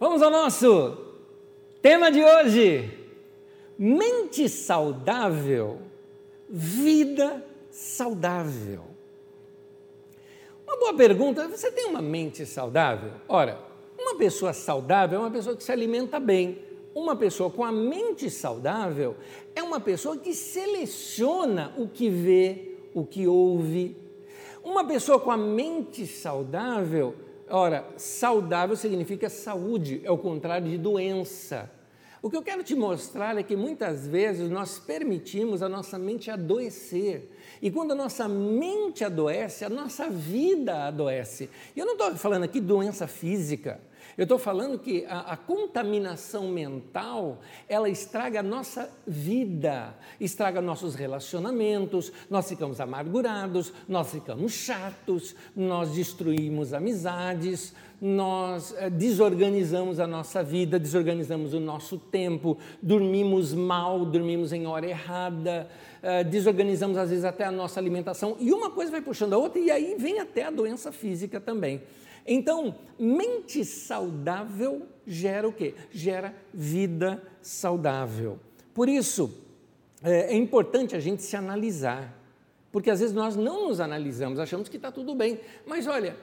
Vamos ao nosso tema de hoje: mente saudável, vida saudável. Uma boa pergunta: você tem uma mente saudável? Ora, uma pessoa saudável é uma pessoa que se alimenta bem. Uma pessoa com a mente saudável é uma pessoa que seleciona o que vê, o que ouve. Uma pessoa com a mente saudável Ora, saudável significa saúde, é o contrário de doença. O que eu quero te mostrar é que muitas vezes nós permitimos a nossa mente adoecer. E quando a nossa mente adoece, a nossa vida adoece. E eu não estou falando aqui doença física. Eu estou falando que a, a, contaminação mental, ela estraga a nossa vida, estraga nossos relacionamentos, nós ficamos amargurados, nós ficamos chatos, nós destruímos amizades, nós é, desorganizamos a nossa vida, desorganizamos o nosso tempo, dormimos mal, dormimos em hora errada, é, desorganizamos às vezes até a nossa alimentação, e uma coisa vai puxando a outra, e aí vem até a doença física também. Então, mente saudável gera o quê? Gera vida saudável. Por isso, é, é importante a gente se analisar, porque às vezes nós não nos analisamos, achamos que está tudo bem. Mas olha,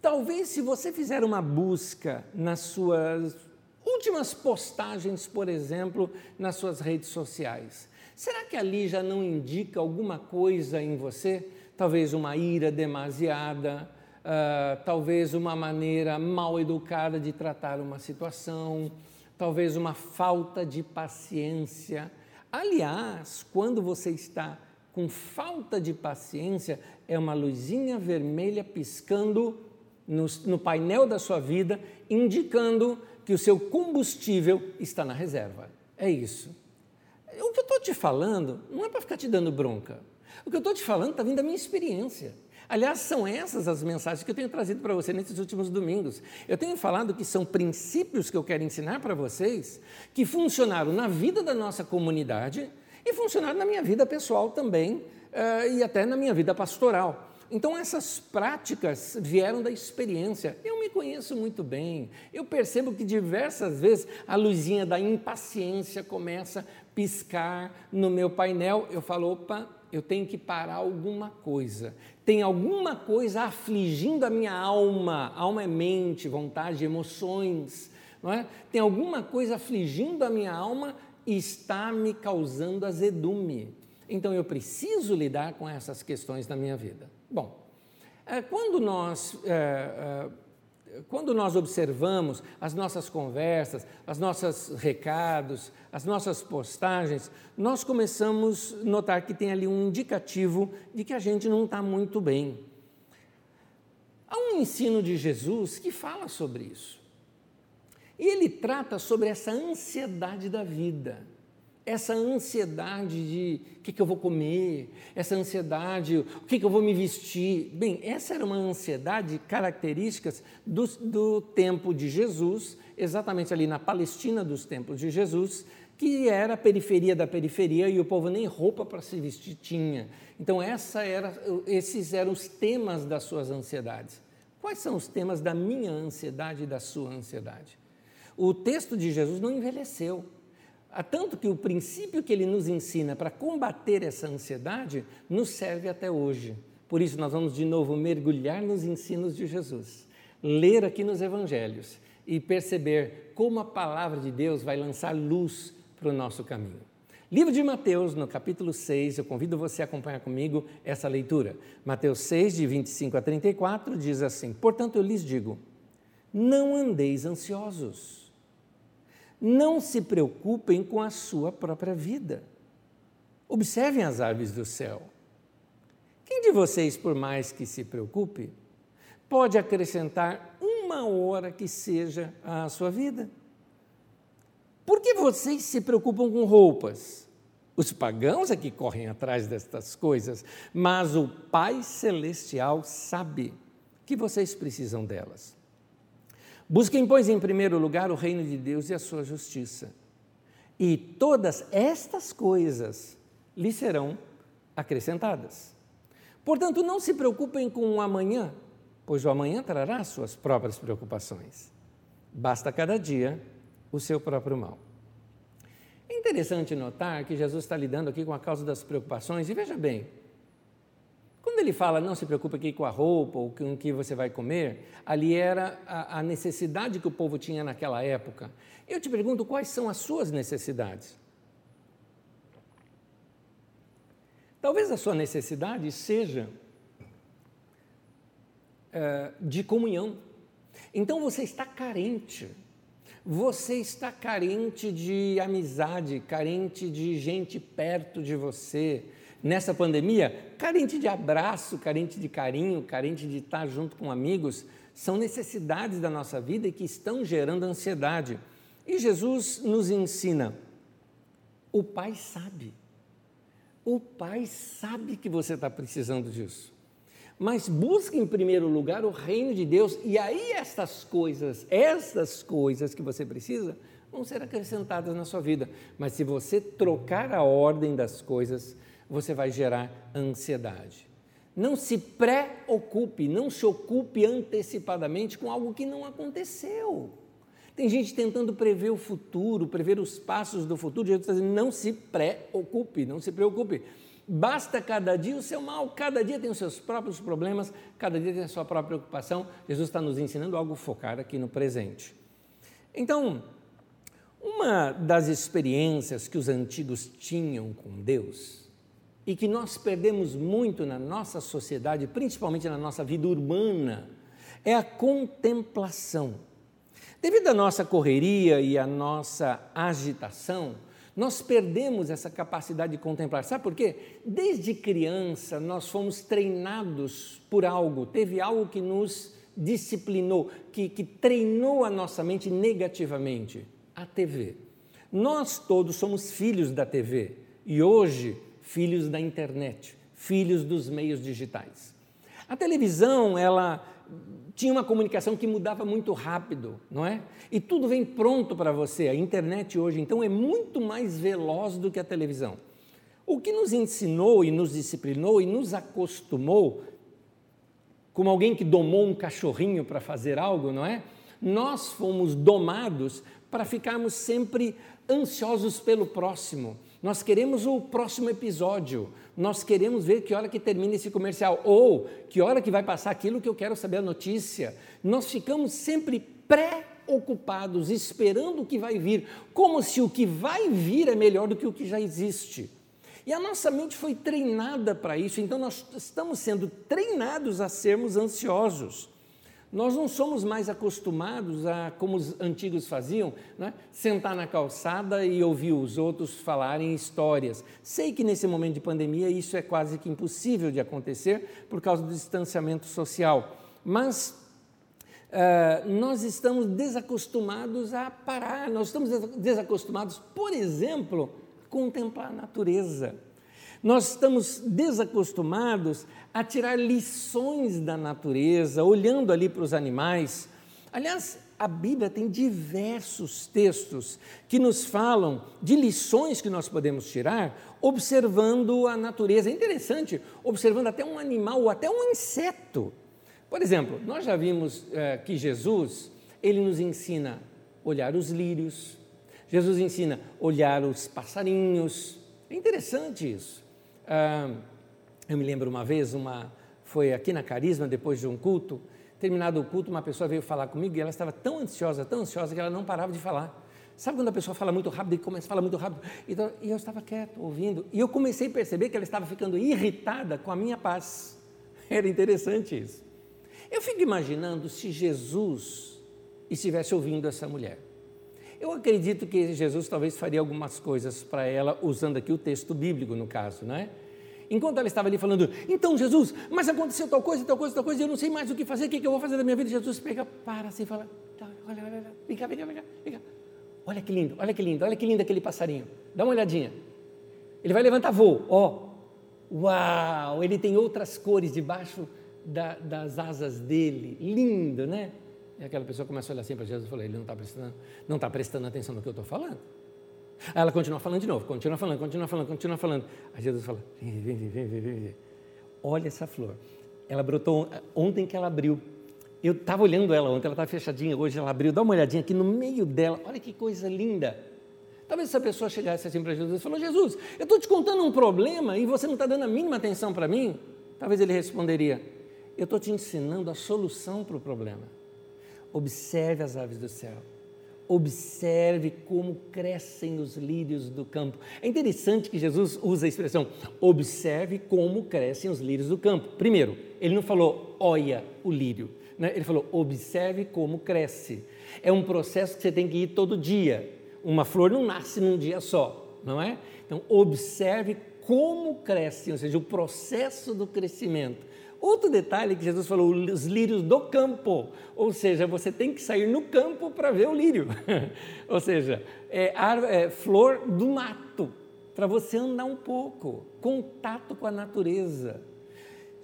talvez se você fizer uma busca nas suas últimas postagens, por exemplo, nas suas redes sociais, será que ali já não indica alguma coisa em você? Talvez uma ira demasiada, uh, talvez uma maneira mal educada de tratar uma situação, talvez uma falta de paciência. Aliás, quando você está com falta de paciência, é uma luzinha vermelha piscando no, no painel da sua vida, indicando que o seu combustível está na reserva. É isso. O que eu estou te falando não é para ficar te dando bronca. O que eu estou te falando está vindo da minha experiência. Aliás, são essas as mensagens que eu tenho trazido para você nesses últimos domingos. Eu tenho falado que são princípios que eu quero ensinar para vocês que funcionaram na vida da nossa comunidade e funcionaram na minha vida pessoal também uh, e até na minha vida pastoral. Então, essas práticas vieram da experiência. Eu me conheço muito bem. Eu percebo que diversas vezes a luzinha da impaciência começa a piscar no meu painel. Eu falo, opa, eu tenho que parar alguma coisa. Tem alguma coisa afligindo a minha alma. Alma é mente, vontade, emoções. Não é? Tem alguma coisa afligindo a minha alma e está me causando azedume. Então eu preciso lidar com essas questões na minha vida. Bom, é, quando nós é, quando nós observamos as nossas conversas, os nossos recados, as nossas postagens, nós começamos a notar que tem ali um indicativo de que a gente não está muito bem. Há um ensino de Jesus que fala sobre isso. E ele trata sobre essa ansiedade da vida essa ansiedade de o que, que, eu vou comer, essa ansiedade, o que, que, eu vou me vestir. Bem, essa era uma ansiedade características do, do tempo de Jesus, exatamente ali na Palestina dos tempos de Jesus, que era a periferia da periferia e o povo nem roupa para se vestir tinha. Então, essa era, esses eram os temas das suas ansiedades. Quais são os temas da minha ansiedade e da sua ansiedade? O texto de Jesus não envelheceu. Tanto que o princípio que ele nos ensina para combater essa ansiedade nos serve até hoje. Por isso, nós vamos de novo mergulhar nos ensinos de Jesus, ler aqui nos evangelhos e perceber como a palavra de Deus vai lançar luz para o nosso caminho. Livro de Mateus, no capítulo 6, eu convido você a acompanhar comigo essa leitura. Mateus 6, de 25 a 34, diz assim: Portanto, eu lhes digo, não andeis ansiosos não se preocupem com a sua própria vida. Observem as aves do céu. Quem de vocês, por mais que se preocupe, pode acrescentar uma hora que seja à sua vida? Por que vocês se preocupam com roupas? Os pagãos é que correm atrás destas coisas, mas o Pai Celestial sabe que vocês precisam delas. Busquem, pois, em primeiro lugar o reino de Deus e a sua justiça. E todas estas coisas lhe serão acrescentadas. Portanto, não se preocupem com o amanhã, pois o amanhã trará suas próprias preocupações. Basta cada dia o seu próprio mal. É interessante notar que Jesus está lidando aqui com a causa das preocupações, e veja bem, ele fala não se preocupe aqui com a roupa ou com o que você vai comer, ali era a, a necessidade que o povo tinha naquela época. Eu te pergunto quais são as suas necessidades? Talvez a sua necessidade seja é, de comunhão. Então você está carente. Você está carente de amizade, carente de gente perto de você. Nessa pandemia, carente de abraço, carente de carinho, carente de estar junto com amigos, são necessidades da nossa vida e que estão gerando ansiedade. E Jesus nos ensina: o Pai sabe. O Pai sabe que você está precisando disso mas busque em primeiro lugar o reino de Deus, e aí estas coisas, estas coisas que você precisa, vão ser acrescentadas na sua vida. Mas se você trocar a ordem das coisas, você vai gerar ansiedade. Não se preocupe, não se ocupe antecipadamente com algo que não aconteceu. Tem gente tentando prever o futuro, prever os passos do futuro, Jesus está dizendo, não se preocupe, não se preocupe. Basta cada dia o seu mal, cada dia tem os seus próprios problemas, cada dia tem a sua própria preocupação. Jesus está nos ensinando algo focar aqui no presente. Então, uma das experiências que os antigos tinham com Deus e que nós perdemos muito na nossa sociedade, principalmente na nossa vida urbana, é a contemplação. Devido à nossa correria e à nossa agitação, nós perdemos essa capacidade de contemplar. Sabe por quê? Desde criança nós fomos treinados por algo, teve algo que nos disciplinou, que, que treinou a nossa mente negativamente a TV. Nós todos somos filhos da TV e hoje filhos da internet, filhos dos meios digitais. A televisão, ela tinha uma comunicação que mudava muito rápido, não é? E tudo vem pronto para você. A internet hoje, então, é muito mais veloz do que a televisão. O que nos ensinou e nos disciplinou e nos acostumou, como alguém que domou um cachorrinho para fazer algo, não é? Nós fomos domados para ficarmos sempre ansiosos pelo próximo. Nós queremos o próximo episódio, nós queremos ver que hora que termina esse comercial, ou que hora que vai passar aquilo que eu quero saber a notícia. Nós ficamos sempre pré-ocupados, esperando o que vai vir, como se o que vai vir é melhor do que o que já existe. E a nossa mente foi treinada para isso, então nós estamos sendo treinados a sermos ansiosos. Nós não somos mais acostumados a, como os antigos faziam, né? sentar na calçada e ouvir os outros falarem histórias. Sei que nesse momento de pandemia isso é quase que impossível de acontecer por causa do distanciamento social, mas uh, nós estamos desacostumados a parar, nós estamos desacostumados, por exemplo, a contemplar a natureza. Nós estamos desacostumados a tirar lições da natureza, olhando ali para os animais. Aliás, a Bíblia tem diversos textos que nos falam de lições que nós podemos tirar observando a natureza. É interessante, observando até um animal ou até um inseto. Por exemplo, nós já vimos é, que Jesus, ele nos ensina olhar os lírios, Jesus ensina olhar os passarinhos. É interessante isso. Eu me lembro uma vez, uma, foi aqui na Carisma, depois de um culto, terminado o culto, uma pessoa veio falar comigo e ela estava tão ansiosa, tão ansiosa, que ela não parava de falar. Sabe quando a pessoa fala muito rápido e começa a falar muito rápido? Então, e eu estava quieto, ouvindo, e eu comecei a perceber que ela estava ficando irritada com a minha paz. Era interessante isso. Eu fico imaginando se Jesus estivesse ouvindo essa mulher. Eu acredito que Jesus talvez faria algumas coisas para ela, usando aqui o texto bíblico, no caso, não é? Enquanto ela estava ali falando, então Jesus, mas aconteceu tal coisa, tal coisa, tal coisa, eu não sei mais o que fazer, o que, que eu vou fazer da minha vida? Jesus pega, para assim e fala, tá, olha, olha, olha, vem cá, vem cá, vem cá, vem cá. Olha que lindo, olha que lindo, olha que lindo aquele passarinho. Dá uma olhadinha. Ele vai levantar voo, ó. Uau, ele tem outras cores debaixo da, das asas dele. Lindo, né? E aquela pessoa começa a olhar assim para Jesus e fala: ele não está prestando, tá prestando atenção no que eu estou falando. Aí ela continua falando de novo, continua falando, continua falando, continua falando. Aí Jesus fala: vem, vem, vem, vem, vem. Olha essa flor. Ela brotou ontem que ela abriu. Eu estava olhando ela ontem, ela está fechadinha, hoje ela abriu, dá uma olhadinha aqui no meio dela, olha que coisa linda. Talvez essa pessoa chegasse assim para Jesus e falou: Jesus, eu estou te contando um problema e você não está dando a mínima atenção para mim. Talvez ele responderia: Eu estou te ensinando a solução para o problema. Observe as aves do céu. Observe como crescem os lírios do campo. É interessante que Jesus usa a expressão observe como crescem os lírios do campo. Primeiro, ele não falou olha o lírio, né? ele falou observe como cresce. É um processo que você tem que ir todo dia. Uma flor não nasce num dia só, não é? Então, observe como cresce, ou seja, o processo do crescimento. Outro detalhe que Jesus falou, os lírios do campo, ou seja, você tem que sair no campo para ver o lírio, ou seja, é, é, flor do mato, para você andar um pouco, contato com a natureza.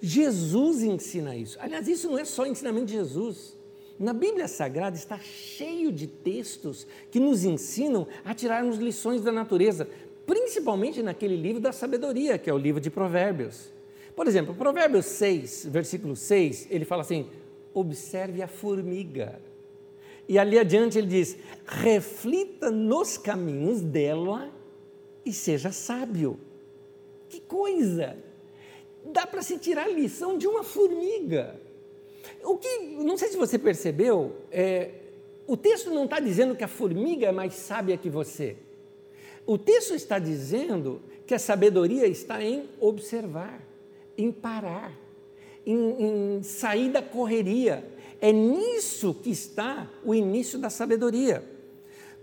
Jesus ensina isso. Aliás, isso não é só ensinamento de Jesus. Na Bíblia Sagrada está cheio de textos que nos ensinam a tirarmos lições da natureza, principalmente naquele livro da sabedoria, que é o livro de Provérbios. Por exemplo, Provérbios 6, versículo 6, ele fala assim: observe a formiga. E ali adiante ele diz: reflita nos caminhos dela e seja sábio. Que coisa! Dá para se tirar lição de uma formiga. O que, não sei se você percebeu, é, o texto não está dizendo que a formiga é mais sábia que você. O texto está dizendo que a sabedoria está em observar em parar, em, em sair da correria. É nisso que está o início da sabedoria.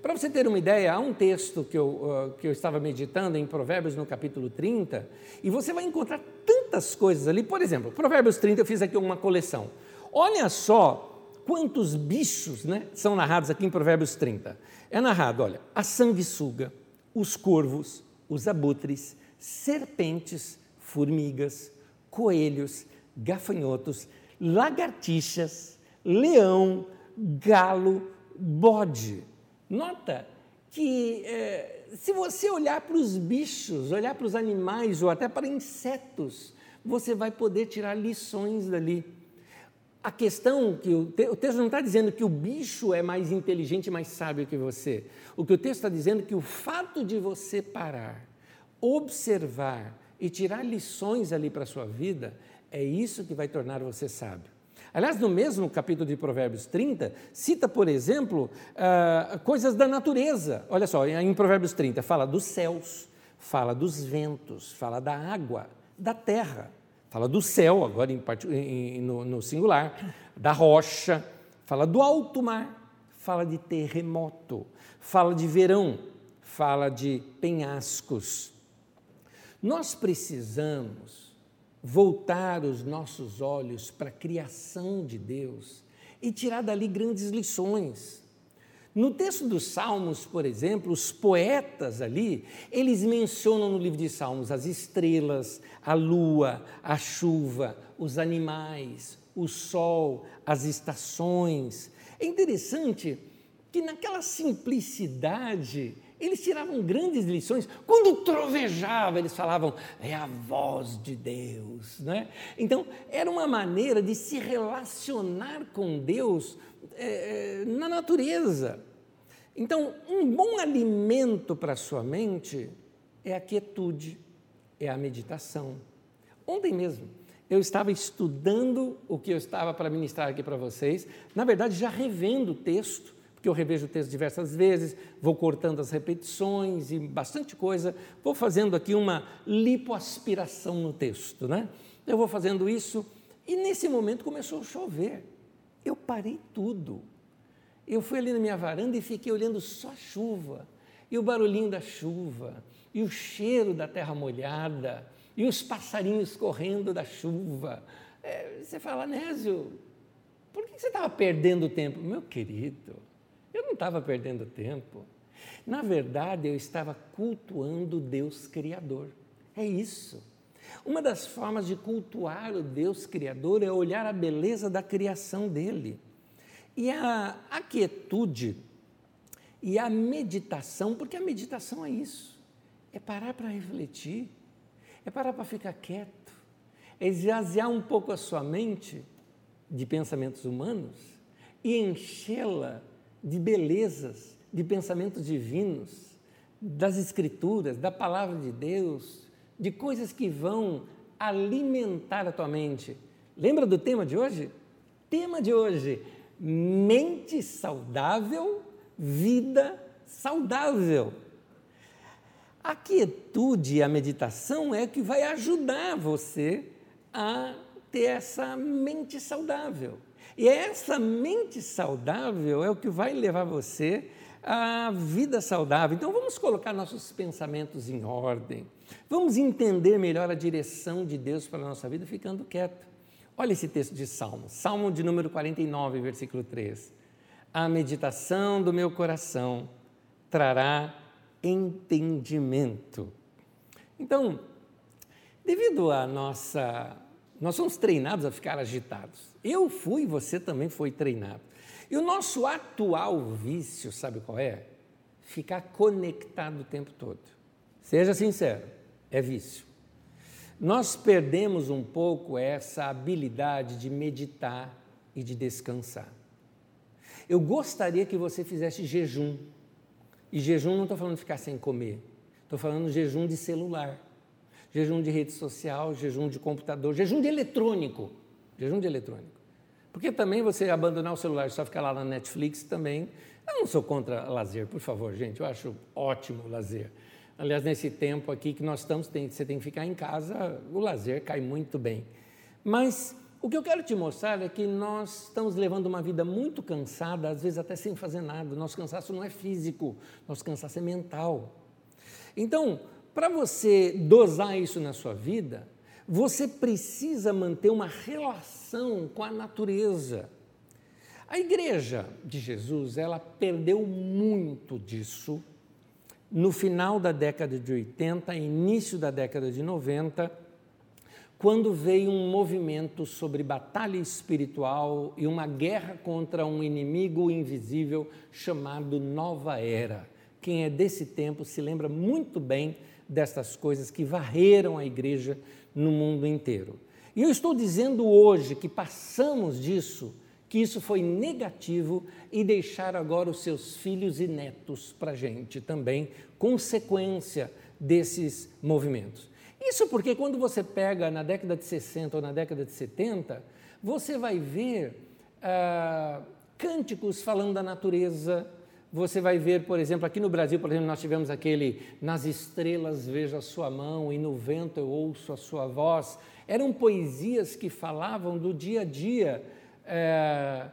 Para você ter uma ideia, há um texto que eu, uh, que eu estava meditando em Provérbios no capítulo 30, e você vai encontrar tantas coisas ali. Por exemplo, Provérbios 30, eu fiz aqui uma coleção. Olha só quantos bichos né, são narrados aqui em Provérbios 30. É narrado, olha, a sanguessuga, os corvos, os abutres, serpentes, formigas, coelhos, gafanhotos, lagartixas, leão, galo, bode. Nota que é, se você olhar para os bichos, olhar para os animais ou até para insetos, você vai poder tirar lições dali. A questão que o, te, o texto não está dizendo que o bicho é mais inteligente, mais sábio que você. O que o texto está dizendo é que o fato de você parar, observar, e tirar lições ali para a sua vida, é isso que vai tornar você sábio. Aliás, no mesmo capítulo de Provérbios 30, cita, por exemplo, uh, coisas da natureza. Olha só, em Provérbios 30, fala dos céus, fala dos ventos, fala da água, da terra, fala do céu, agora em, em, no, no singular, da rocha, fala do alto mar, fala de terremoto, fala de verão, fala de penhascos, nós precisamos voltar os nossos olhos para a criação de Deus e tirar dali grandes lições. No texto dos Salmos, por exemplo, os poetas ali, eles mencionam no livro de Salmos as estrelas, a lua, a chuva, os animais, o sol, as estações. É interessante que naquela simplicidade eles tiravam grandes lições. Quando trovejava, eles falavam, é a voz de Deus. Né? Então, era uma maneira de se relacionar com Deus é, na natureza. Então, um bom alimento para a sua mente é a quietude, é a meditação. Ontem mesmo, eu estava estudando o que eu estava para ministrar aqui para vocês, na verdade, já revendo o texto porque eu revejo o texto diversas vezes, vou cortando as repetições e bastante coisa, vou fazendo aqui uma lipoaspiração no texto, né? Eu vou fazendo isso e nesse momento começou a chover. Eu parei tudo. Eu fui ali na minha varanda e fiquei olhando só a chuva, e o barulhinho da chuva, e o cheiro da terra molhada, e os passarinhos correndo da chuva. É, você fala, Nésio, por que você estava perdendo tempo? Meu querido, eu não estava perdendo tempo. Na verdade, eu estava cultuando Deus Criador. É isso. Uma das formas de cultuar o Deus Criador é olhar a beleza da criação dele. E a, a quietude e a meditação, porque a meditação é isso: é parar para refletir, é parar para ficar quieto, é esvaziar um pouco a sua mente de pensamentos humanos e enchê-la de belezas, de pensamentos divinos, das Escrituras, da palavra de Deus, de coisas que vão alimentar a tua mente. Lembra do tema de hoje? Tema de hoje: mente saudável, vida saudável. A quietude e a meditação é que vai ajudar você a ter essa mente saudável. E essa mente saudável é o que vai levar você à vida saudável. Então vamos colocar nossos pensamentos em ordem. Vamos entender melhor a direção de Deus para a nossa vida ficando quieto. Olha esse texto de Salmo, Salmo de número 49, versículo 3. A meditação do meu coração trará entendimento. Então, devido à nossa. Nós somos treinados a ficar agitados. Eu fui, você também foi treinado. E o nosso atual vício, sabe qual é? Ficar conectado o tempo todo. Seja sincero, é vício. Nós perdemos um pouco essa habilidade de meditar e de descansar. Eu gostaria que você fizesse jejum. E jejum não estou falando de ficar sem comer, estou falando de jejum de celular, jejum de rede social, jejum de computador, jejum de eletrônico. Jejum de eletrônico. Porque também você abandonar o celular e só ficar lá na Netflix também. Eu não sou contra lazer, por favor, gente. Eu acho ótimo o lazer. Aliás, nesse tempo aqui que nós estamos, tem, você tem que ficar em casa, o lazer cai muito bem. Mas o que eu quero te mostrar é que nós estamos levando uma vida muito cansada, às vezes até sem fazer nada. Nosso cansaço não é físico, nosso cansaço é mental. Então, para você dosar isso na sua vida, você precisa manter uma relação com a natureza. A igreja de Jesus, ela perdeu muito disso no final da década de 80, início da década de 90, quando veio um movimento sobre batalha espiritual e uma guerra contra um inimigo invisível chamado Nova Era. Quem é desse tempo se lembra muito bem destas coisas que varreram a igreja no mundo inteiro. E eu estou dizendo hoje que passamos disso que isso foi negativo e deixar agora os seus filhos e netos para a gente também, consequência desses movimentos. Isso porque quando você pega na década de 60 ou na década de 70, você vai ver ah, cânticos falando da natureza, você vai ver, por exemplo, aqui no Brasil, por exemplo, nós tivemos aquele Nas estrelas vejo a sua mão e no vento eu ouço a sua voz. Eram poesias que falavam do dia a dia é,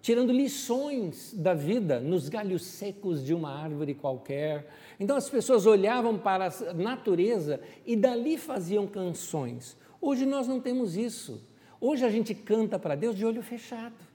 tirando lições da vida nos galhos secos de uma árvore qualquer. Então as pessoas olhavam para a natureza e dali faziam canções. Hoje nós não temos isso. Hoje a gente canta para Deus de olho fechado.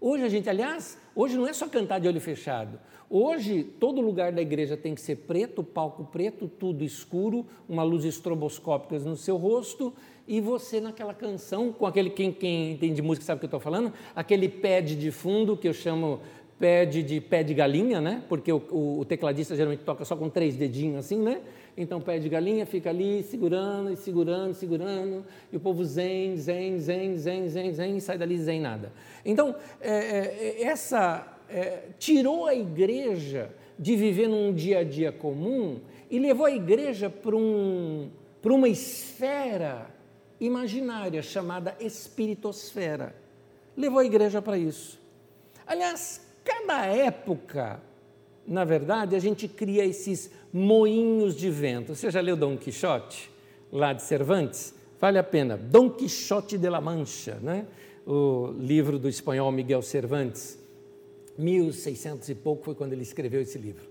Hoje a gente, aliás, hoje não é só cantar de olho fechado. Hoje todo lugar da igreja tem que ser preto, palco preto, tudo escuro, uma luz estroboscópica no seu rosto e você naquela canção, com aquele, quem, quem entende música sabe o que eu estou falando, aquele pad de fundo que eu chamo pad de pé de galinha, né? Porque o, o, o, tecladista geralmente toca só com três dedinhos assim, né? Então pé de galinha fica ali segurando e segurando, segurando, e o povo zen, zen, zen, zen, zen, zen, e sai dali zen nada. Então, é, é, essa é, tirou a igreja de viver num dia a dia comum e levou a igreja para um, uma esfera imaginária chamada espiritosfera. Levou a igreja para isso. Aliás, cada época, na verdade, a gente cria esses moinhos de vento. Você já leu Dom Quixote, lá de Cervantes? Vale a pena. Dom Quixote de la Mancha, né? o livro do espanhol Miguel Cervantes. 1600 e pouco foi quando ele escreveu esse livro.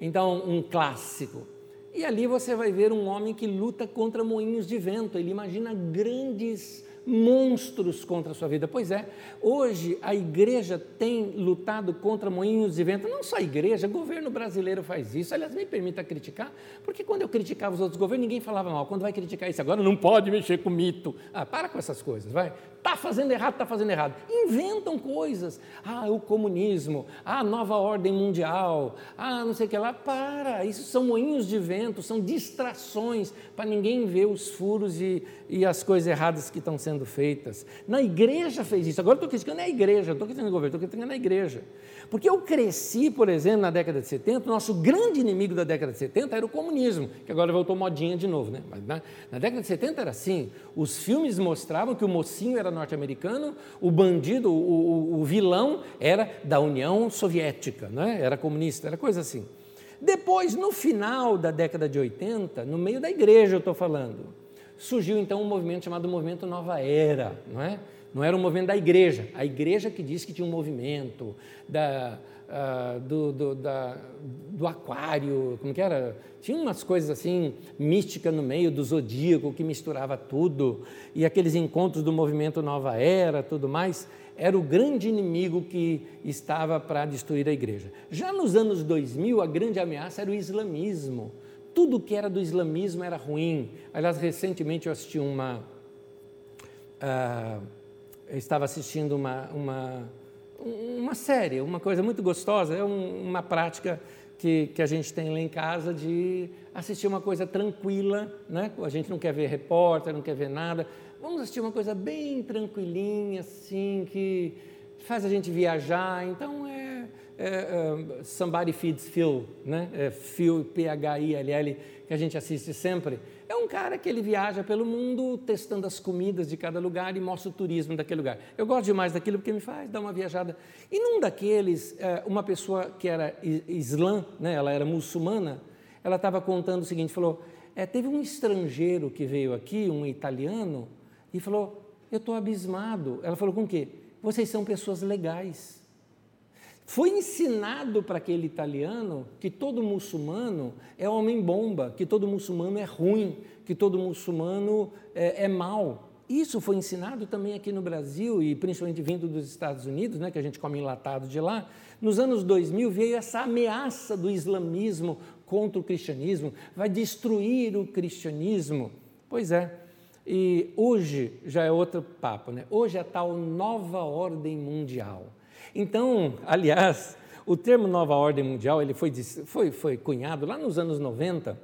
Então, um clássico. E ali você vai ver um homem que luta contra moinhos de vento. Ele imagina grandes monstros contra a sua vida. Pois é, hoje a igreja tem lutado contra moinhos de vento. Não só a igreja, o governo brasileiro faz isso. Aliás, me permita criticar, porque quando eu criticava os outros governos, ninguém falava mal. Quando vai criticar isso agora, não pode mexer com mito. Ah, para com essas coisas, vai. Está fazendo errado, está fazendo errado. Inventam coisas. Ah, o comunismo, ah, a nova ordem mundial, ah, não sei o que lá. Para, isso são moinhos de vento, são distrações para ninguém ver os furos e, e as coisas erradas que estão sendo sendo feitas. Na igreja fez isso. Agora estou criticando a igreja, estou criticando o governo, estou criticando a igreja. Porque eu cresci, por exemplo, na década de 70, o nosso grande inimigo da década de 70 era o comunismo, que agora voltou modinha de novo, né? Mas na, na década de 70 era assim. Os filmes mostravam que o mocinho era norte-americano, o bandido, o, o, o, vilão era da União Soviética, né? era comunista, era coisa assim. Depois, no final da década de 80, no meio da igreja eu estou falando, surgiu então um movimento chamado Movimento Nova Era, não é? Não era um movimento da igreja, a igreja que disse que tinha um movimento da, uh, do, do, da, do aquário, como que era? Tinha umas coisas assim místicas no meio do zodíaco que misturava tudo, e aqueles encontros do movimento Nova Era, tudo mais, era o grande inimigo que estava para destruir a igreja. Já nos anos 2000, a grande ameaça era o islamismo. Tudo que era do islamismo era ruim. Aliás, recentemente eu assisti uma. Uh, eu estava assistindo uma, uma, uma série, uma coisa muito gostosa, é um, uma prática que, que a gente tem lá em casa de assistir uma coisa tranquila, né? a gente não quer ver repórter, não quer ver nada, vamos assistir uma coisa bem tranquilinha, assim, que faz a gente viajar, então é, é, é Somebody Feeds Phil, né? é Phil, P-H-I-L-L, que a gente assiste sempre, é um cara que ele viaja pelo mundo testando as comidas de cada lugar e mostra o turismo daquele lugar. Eu gosto demais daquilo porque me faz dar uma viajada. E num daqueles, é, uma pessoa que era islã, né, ela era muçulmana, ela estava contando o seguinte, falou, é, teve um estrangeiro que veio aqui, um italiano, e falou, eu estou abismado. Ela falou, com o quê? Vocês são pessoas legais. Foi ensinado para aquele italiano que todo muçulmano é homem-bomba, que todo muçulmano é ruim, que todo muçulmano é, é. Isso foi ensinado também aqui no Brasil e principalmente vindo dos Estados Unidos, né, que a gente come enlatado de lá. Nos anos 2000 veio essa ameaça do islamismo contra o cristianismo, vai destruir o cristianismo. Pois é. E hoje já é outro papo, né? Hoje é a tal nova ordem mundial. Então, aliás, o termo nova ordem mundial ele foi, foi, foi cunhado lá nos anos 90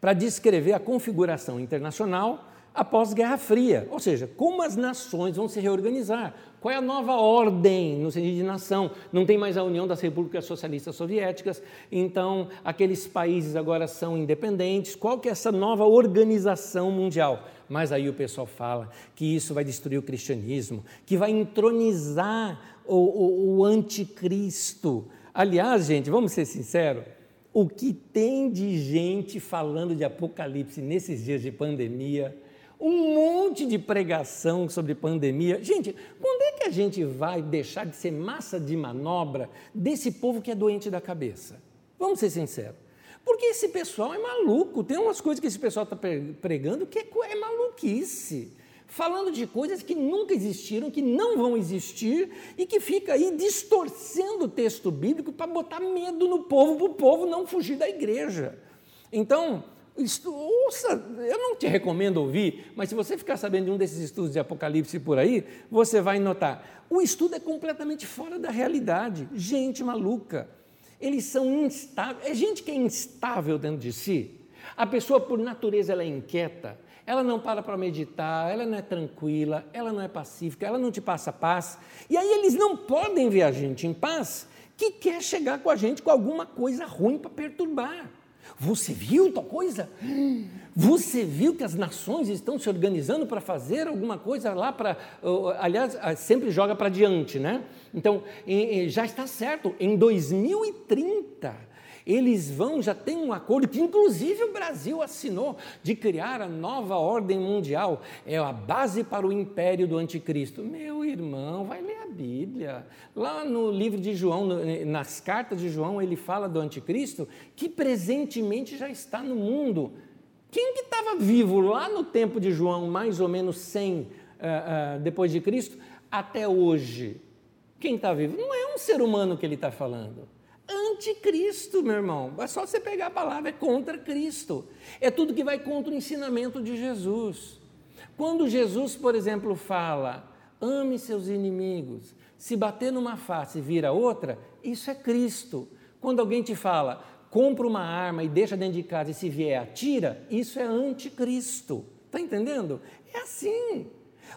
para descrever a configuração internacional após Guerra Fria, ou seja, como as nações vão se reorganizar, qual é a nova ordem no sentido de nação? Não tem mais a União das Repúblicas Socialistas Soviéticas, então aqueles países agora são independentes, qual que é essa nova organização mundial? Mas aí o pessoal fala que isso vai destruir o cristianismo, que vai entronizar o, o, o anticristo. Aliás, gente, vamos ser sinceros, o que tem de gente falando de apocalipse nesses dias de pandemia, um monte de pregação sobre pandemia. Gente, quando é que a gente vai deixar de ser massa de manobra desse povo que é doente da cabeça? Vamos ser sinceros. Porque esse pessoal é maluco, tem umas coisas que esse pessoal está pregando que é, é maluquice falando de coisas que nunca existiram, que não vão existir e que fica aí distorcendo o texto bíblico para botar medo no povo, para o povo não fugir da igreja. Então, ouça, eu não te recomendo ouvir, mas se você ficar sabendo de um desses estudos de Apocalipse por aí, você vai notar. O estudo é completamente fora da realidade. Gente maluca. Eles são instáveis. É gente que é instável dentro de si. A pessoa, por natureza, ela é inquieta ela não para para meditar, ela não é tranquila, ela não é pacífica, ela não te passa paz. E aí eles não podem ver a gente em paz que quer chegar com a gente com alguma coisa ruim para perturbar. Você viu tal coisa? Você viu que as nações estão se organizando para fazer alguma coisa lá para. Aliás, sempre joga para diante, né? Então, já está certo, em 2030 eles vão, já tem um acordo que inclusive o Brasil assinou de criar a nova ordem mundial. É a base para o império do anticristo. Meu irmão, vai ler a Bíblia. Lá no livro de João, nas cartas de João, ele fala do anticristo que presentemente já está no mundo. Quem que estava vivo lá no tempo de João, mais ou menos 100 uh, uh, depois de Cristo, até hoje? Quem está vivo? Não é um ser humano que ele está falando anticristo, meu irmão. É só você pegar a palavra, é contra Cristo. É tudo que vai contra o ensinamento de Jesus. Quando Jesus, por exemplo, fala, ame seus inimigos, se bater numa face e vira outra, isso é Cristo. Quando alguém te fala, compra uma arma e deixa dentro de casa e se vier atira, isso é anticristo. Está entendendo? É assim.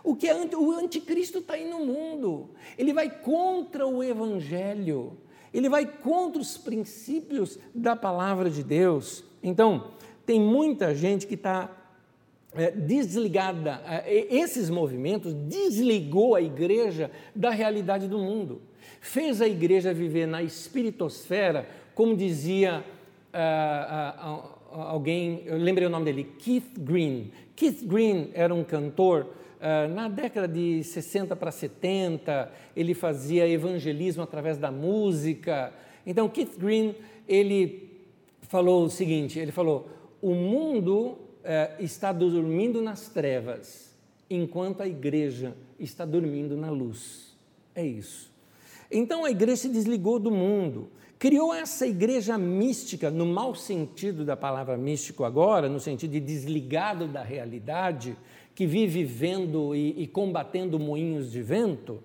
O que é o anticristo está aí no mundo. Ele vai contra o evangelho. Ele vai contra os princípios da palavra de Deus. Então, tem muita gente que está é, desligada. É, esses movimentos desligou a igreja da realidade do mundo. Fez a igreja viver na espiritosfera, como dizia uh, uh, uh, alguém, eu lembrei o nome dele, Keith Green. Keith Green era um cantor ah, na década de 60 para 70, ele fazia evangelismo através da música. Então, Keith Green, ele falou o seguinte, ele falou, o mundo eh, está dormindo nas trevas, enquanto a igreja está dormindo na luz. É isso. Então, a igreja se desligou do mundo, criou essa igreja mística, no mau sentido da palavra místico agora, no sentido de desligado da realidade, que vive vendo e, e combatendo moinhos de vento,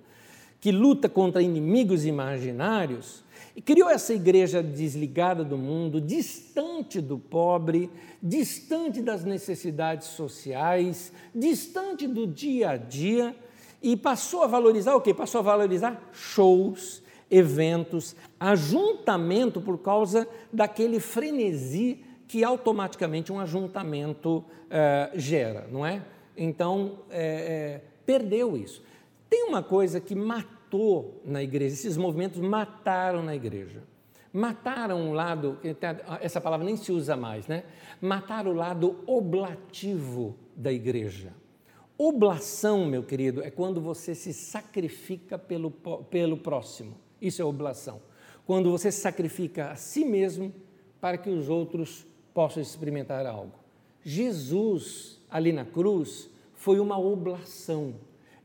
que luta contra inimigos imaginários, e criou essa igreja desligada do mundo, distante do pobre, distante das necessidades sociais, distante do dia a dia, e passou a valorizar o quê? Passou a valorizar shows, eventos, ajuntamento por causa daquele frenesi que automaticamente um ajuntamento uh, gera, não é? Então, é, é, perdeu isso. Tem uma coisa que matou na igreja, esses movimentos mataram na igreja. Mataram o lado, essa palavra nem se usa mais, né? Mataram o lado oblativo da igreja. Oblação, meu querido, é quando você se sacrifica pelo, pelo próximo. Isso é oblação. Quando você sacrifica a si mesmo para que os outros possam experimentar algo. Jesus, ali na cruz, foi uma oblação.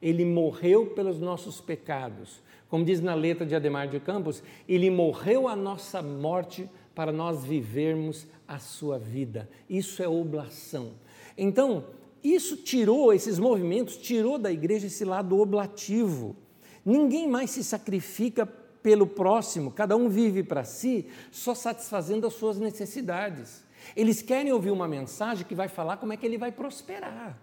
Ele morreu pelos nossos pecados. Como diz na letra de Ademar de Campos, ele morreu a nossa morte para nós vivermos a sua vida. Isso é oblação. Então, isso tirou, esses movimentos, tirou da igreja esse lado oblativo. Ninguém mais se sacrifica pelo próximo, cada um vive para si, só satisfazendo as suas necessidades. Eles querem ouvir uma mensagem que vai falar como é que ele vai prosperar.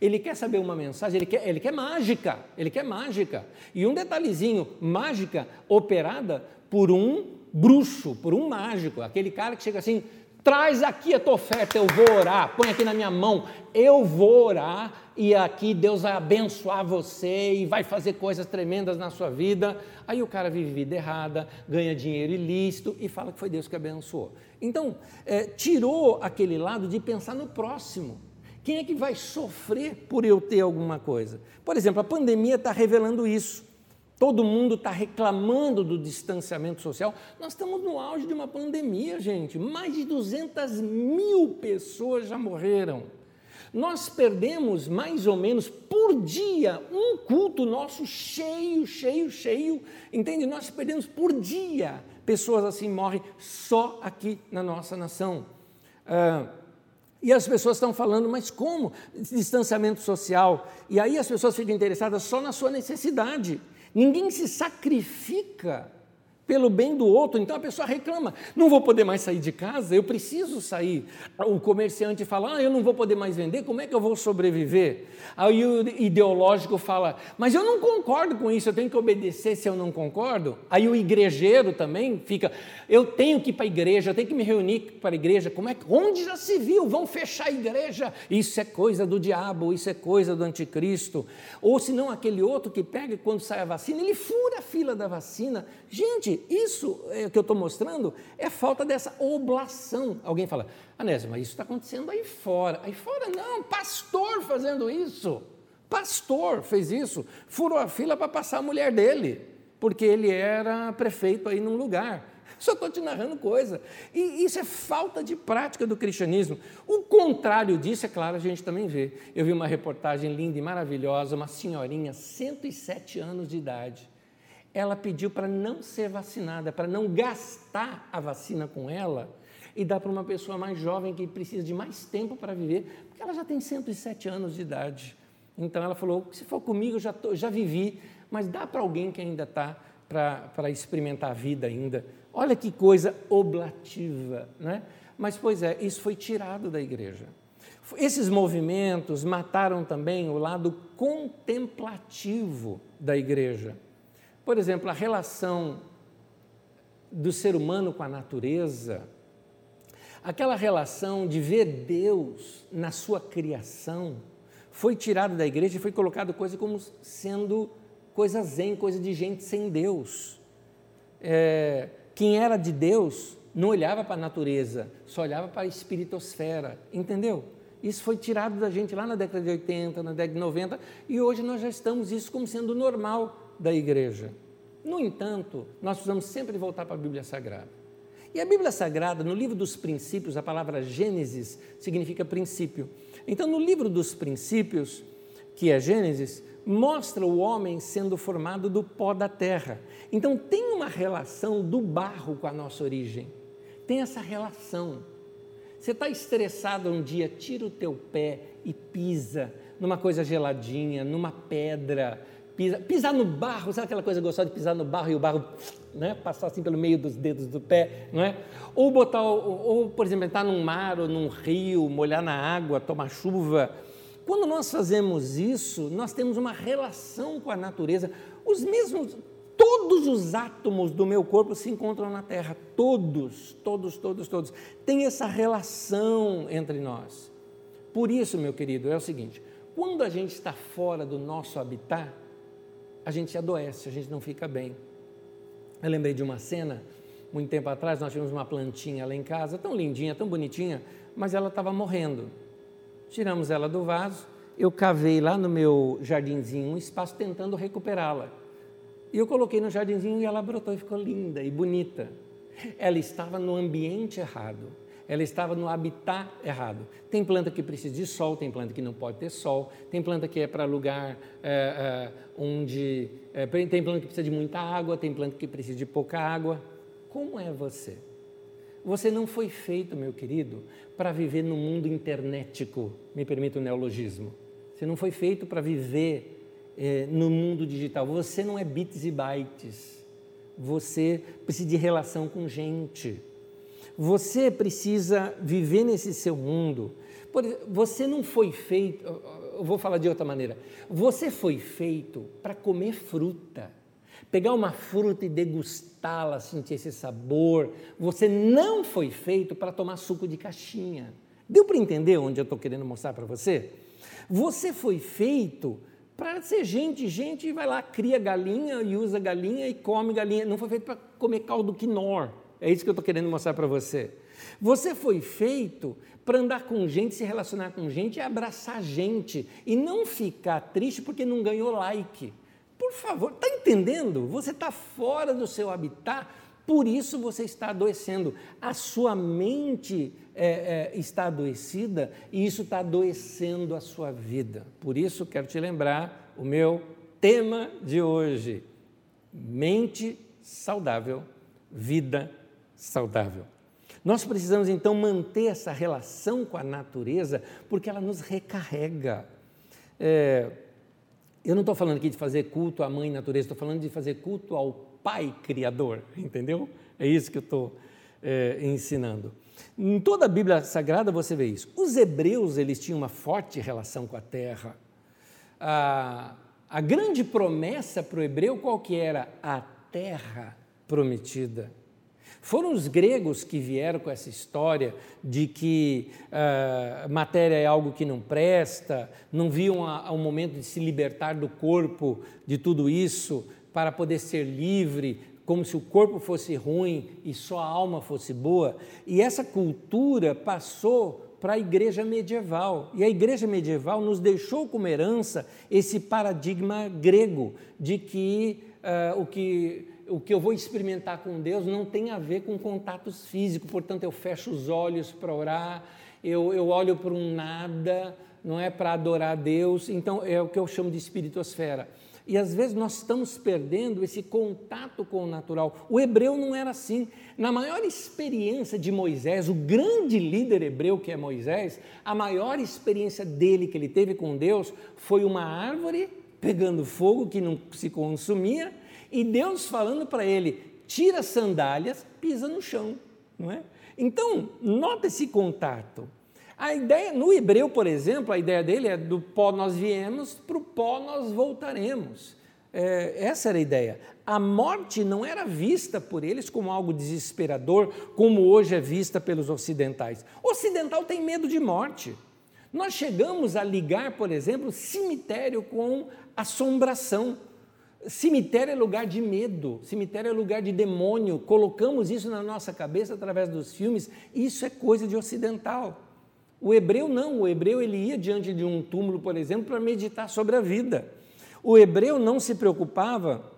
Ele quer saber uma mensagem, ele quer, ele quer mágica, ele quer mágica. E um detalhezinho, mágica operada por um bruxo, por um mágico, aquele cara que chega assim, traz aqui a tua oferta, eu vou orar, põe aqui na minha mão, eu vou orar e aqui Deus vai abençoar você e vai fazer coisas tremendas na sua vida. Aí o cara vive vida errada, ganha dinheiro ilícito e fala que foi Deus que abençoou. Então, é, tirou aquele lado de pensar no próximo. Quem é que vai sofrer por eu ter alguma coisa? Por exemplo, a pandemia está revelando isso. Todo mundo está reclamando do distanciamento social. Nós estamos no auge de uma pandemia, gente. Mais de 200 mil pessoas já morreram. Nós perdemos mais ou menos por dia um culto nosso cheio, cheio, cheio. Entende? Nós perdemos por dia. Pessoas assim morrem só aqui na nossa nação. Ah, e as pessoas estão falando, mas como? Distanciamento social. E aí as pessoas ficam interessadas só na sua necessidade. Ninguém se sacrifica pelo bem do outro. Então a pessoa reclama: não vou poder mais sair de casa, eu preciso sair. O comerciante fala: ah, eu não vou poder mais vender, como é que eu vou sobreviver? Aí o ideológico fala: mas eu não concordo com isso, eu tenho que obedecer se eu não concordo. Aí o igrejeiro também fica: eu tenho que ir para a igreja, eu tenho que me reunir para a igreja. Como é que, onde já se viu? Vão fechar a igreja? Isso é coisa do diabo, isso é coisa do anticristo. Ou se não, aquele outro que pega quando sai a vacina, ele fura a fila da vacina. Gente, isso é, que eu estou mostrando é falta dessa oblação. Alguém fala, Anésio, mas isso está acontecendo aí fora. Aí fora não, pastor fazendo isso. Pastor fez isso, furou a fila para passar a mulher dele, porque ele era prefeito aí num lugar. Só estou te narrando coisa. E isso é falta de prática do cristianismo. O contrário disso, é claro, a gente também vê. Eu vi uma reportagem linda e maravilhosa, uma senhorinha, 107 anos de idade ela pediu para não ser vacinada, para não gastar a vacina com ela e dar para uma pessoa mais jovem que precisa de mais tempo para viver, porque ela já tem 107 anos de idade. Então ela falou: se for comigo, já, tô, já vivi, mas dá para alguém que ainda está para experimentar a vida ainda. Olha que coisa oblativa, né? Mas, pois é, isso foi tirado da igreja. Esses movimentos mataram também o lado contemplativo da igreja. Por exemplo, a relação do ser humano com a natureza, aquela relação de ver Deus na sua criação, foi tirado da igreja e foi colocado coisa como sendo coisa zen, coisa de gente sem Deus. É, quem era de Deus não olhava para a natureza, só olhava para a espiritosfera, entendeu? Isso foi tirado da gente lá na década de 80, na década de 90, e hoje nós já estamos isso como sendo normal da igreja. No entanto, nós precisamos sempre voltar para a Bíblia Sagrada. E a Bíblia Sagrada, no livro dos princípios, a palavra Gênesis significa princípio. Então, no livro dos princípios, que é Gênesis, mostra o homem sendo formado do pó da terra. Então, tem uma relação do barro com a nossa origem. Tem essa relação. Você está estressado um dia, tira o teu pé e pisa numa coisa geladinha, numa pedra, pisa, pisar no barro, sabe aquela coisa gostosa de pisar no barro e o barro né, passar assim pelo meio dos dedos do pé, não é? Ou botar, ou, ou por exemplo, entrar num mar ou num rio, molhar na água, tomar chuva. Quando nós fazemos isso, nós temos uma relação com a natureza. Os mesmos, todos os átomos do meu corpo se encontram na Terra, todos, todos, todos, todos. Tem essa relação entre nós. Por isso, meu querido, é o seguinte: quando a gente está fora do nosso habitat, a gente adoece, a gente não fica bem. Eu lembrei de uma cena, muito tempo atrás, nós tínhamos uma plantinha lá em casa, tão lindinha, tão bonitinha, mas ela estava morrendo. Tiramos ela do vaso, eu cavei lá no meu jardinzinho um espaço tentando recuperá-la. E eu coloquei no jardinzinho e ela brotou e ficou linda e bonita. Ela estava no ambiente errado ela estava no habitat errado. Tem planta que precisa de sol, tem planta que não pode ter sol, tem planta que é para lugar é, é, onde. É, tem planta que precisa de muita água, tem planta que precisa de pouca água. Como é você? Você não foi feito, meu querido, para viver no mundo internetico, me permita o neologismo. Você não foi feito para viver no mundo digital. Você não é bits e bytes. Você precisa de relação com gente. Você precisa viver nesse seu mundo. Você não foi feito, eu vou falar de outra maneira. Você foi feito para comer fruta. Pegar uma fruta e degustá-la, sentir esse sabor. Você não foi feito para tomar suco de caixinha. Deu para entender onde eu estou querendo mostrar para você? Você foi feito para ser gente, gente vai lá, cria galinha e usa galinha e come galinha. Não foi feito para comer caldo quinor. É isso que eu estou querendo mostrar para você. Você foi feito para andar com gente, se relacionar com gente e abraçar gente e não ficar triste porque não ganhou like. Por favor, está entendendo? Você está fora do seu habitat, por isso você está adoecendo. A sua mente é, é, está adoecida e isso está adoecendo a sua vida. Por isso, quero te lembrar o meu tema de hoje: mente saudável, vida saudável. Nós precisamos então manter essa relação com a natureza, porque ela nos recarrega. É, eu não estou falando aqui de fazer culto à mãe natureza, estou falando de fazer culto ao Pai Criador, entendeu? É isso que eu estou é, ensinando. Em toda a Bíblia Sagrada você vê isso. Os hebreus eles tinham uma forte relação com a terra. A, a grande promessa para o hebreu qual que era? A terra prometida. Foram os gregos que vieram com essa história de que uh, matéria é algo que não presta, não viam o momento de se libertar do corpo de tudo isso para poder ser livre, como se o corpo fosse ruim e só a alma fosse boa. E essa cultura passou para a igreja medieval. E a igreja medieval nos deixou como herança esse paradigma grego de que uh, o que o que eu vou experimentar com Deus não tem a ver com contatos físicos, portanto, eu fecho os olhos para orar, eu, eu olho para um nada, não é para adorar Deus, então é o que eu chamo de espiritosfera. E às vezes nós estamos perdendo esse contato com o natural. O hebreu não era assim. Na maior experiência de Moisés, o grande líder hebreu que é Moisés, a maior experiência dele que ele teve com Deus foi uma árvore pegando fogo que não se consumia e Deus falando para ele: tira as sandálias, pisa no chão, não é? Então, nota esse contato. A ideia, no hebreu, por exemplo, a ideia dele é do pó nós viemos, para o pó nós voltaremos. É, essa era a ideia. A morte não era vista por eles como algo desesperador, como hoje é vista pelos ocidentais. O ocidental tem medo de morte. Nós chegamos a ligar, por exemplo, cemitério com assombração. Cemitério é lugar de medo, cemitério é lugar de demônio. Colocamos isso na nossa cabeça através dos filmes. Isso é coisa de ocidental. O hebreu não, o hebreu ele ia diante de um túmulo, por exemplo, para meditar sobre a vida. O hebreu não se preocupava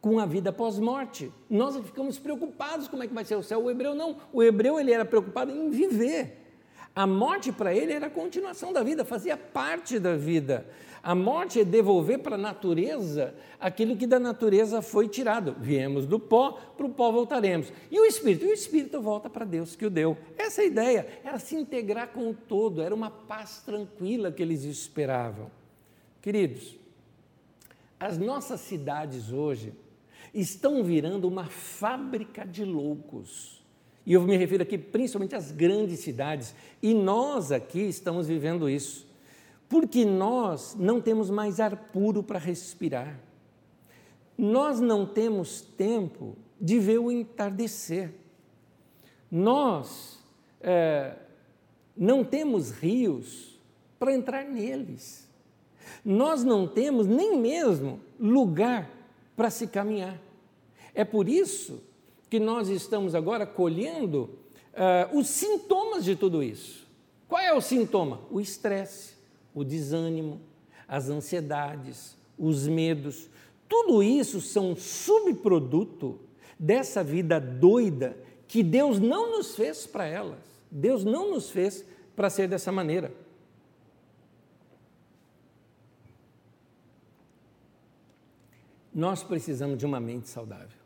com a vida pós-morte. Nós ficamos preocupados como é que vai ser o céu. O hebreu não. O hebreu ele era preocupado em viver. A morte para ele era a continuação da vida, fazia parte da vida. A morte é devolver para a natureza aquilo que da natureza foi tirado. Viemos do pó, para o pó voltaremos. E o espírito? E o espírito volta para Deus que o deu. Essa é ideia, era se integrar com o todo, era uma paz tranquila que eles esperavam. Queridos, as nossas cidades hoje estão virando uma fábrica de loucos. E eu me refiro aqui principalmente às grandes cidades. E nós aqui estamos vivendo isso porque nós não temos mais ar puro para respirar. Nós não temos tempo de ver o entardecer. Nós é, não temos rios para entrar neles. Nós não temos nem mesmo lugar para se caminhar. É por isso que nós estamos agora colhendo uh, os sintomas de tudo isso. Qual é o sintoma? O estresse o desânimo, as ansiedades, os medos, tudo isso são subproduto dessa vida doida que Deus não nos fez para elas. Deus não nos fez para ser dessa maneira. Nós precisamos de uma mente saudável.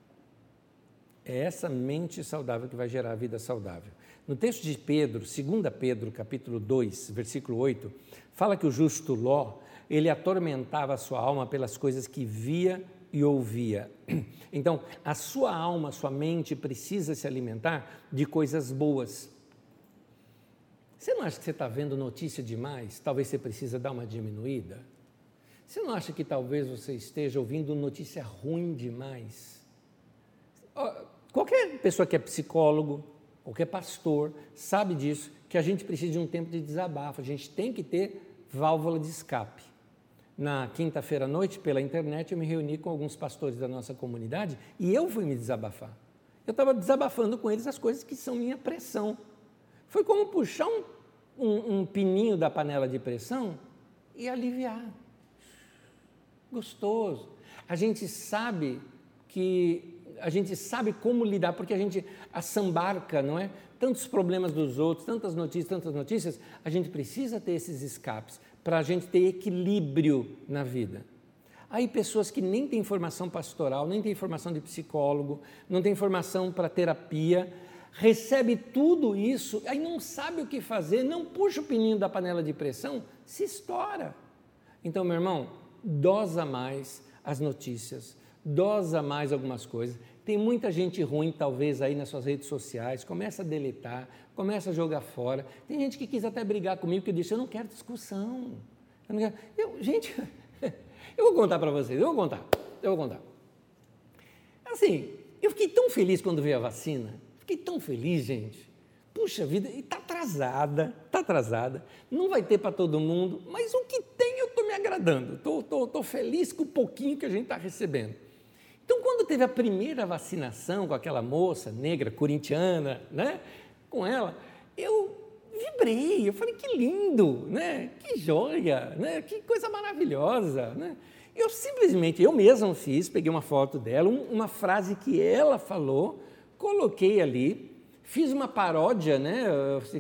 É essa mente saudável que vai gerar a vida saudável. No texto de Pedro, 2 Pedro, capítulo 2, versículo 8, Fala que o justo Ló, ele atormentava a sua alma pelas coisas que via e ouvia. Então, a sua alma, a sua mente precisa se alimentar de coisas boas. Você não acha que você está vendo notícia demais? Talvez você precisa dar uma diminuída? Você não acha que talvez você esteja ouvindo notícia ruim demais? Qualquer pessoa que é psicólogo, qualquer pastor, sabe disso, que a gente precisa de um tempo de desabafo, a gente tem que ter válvula de escape. Na quinta-feira à noite, pela internet, eu me reuni com alguns pastores da nossa comunidade e eu fui me desabafar. Eu estava desabafando com eles as coisas que são minha pressão. Foi como puxar um, um, um pininho da panela de pressão e aliviar. Gostoso. A gente sabe que a gente sabe como lidar, porque a gente assambarca, não é? Tantos problemas dos outros, tantas notícias, tantas notícias, a gente precisa ter esses escapes para a gente ter equilíbrio na vida. Aí pessoas que nem têm formação pastoral, nem têm formação de psicólogo, não têm formação para terapia, recebe tudo isso, aí não sabe o que fazer, não puxa o pininho da panela de pressão, se estoura. Então, meu irmão, dosa mais as notícias, dosa mais algumas coisas. Tem muita gente ruim, talvez, aí nas suas redes sociais, começa a deletar, começa a jogar fora. Tem gente que quis até brigar comigo, que disse, eu não quero discussão. Eu não quero... Eu, gente, eu vou contar para vocês, eu vou contar, eu vou contar. Assim, eu fiquei tão feliz quando veio a vacina, fiquei tão feliz, gente. Puxa vida, e está atrasada, está atrasada, não vai ter para todo mundo, mas o que tem eu estou me agradando, estou feliz com o pouquinho que a gente está recebendo. Teve a primeira vacinação com aquela moça negra, corintiana, né, com ela, eu vibrei, eu falei, que lindo, né, que joia, né, que coisa maravilhosa, né. Eu simplesmente, eu mesmo fiz, peguei uma foto dela, uma frase que ela falou, coloquei ali, fiz uma paródia, né,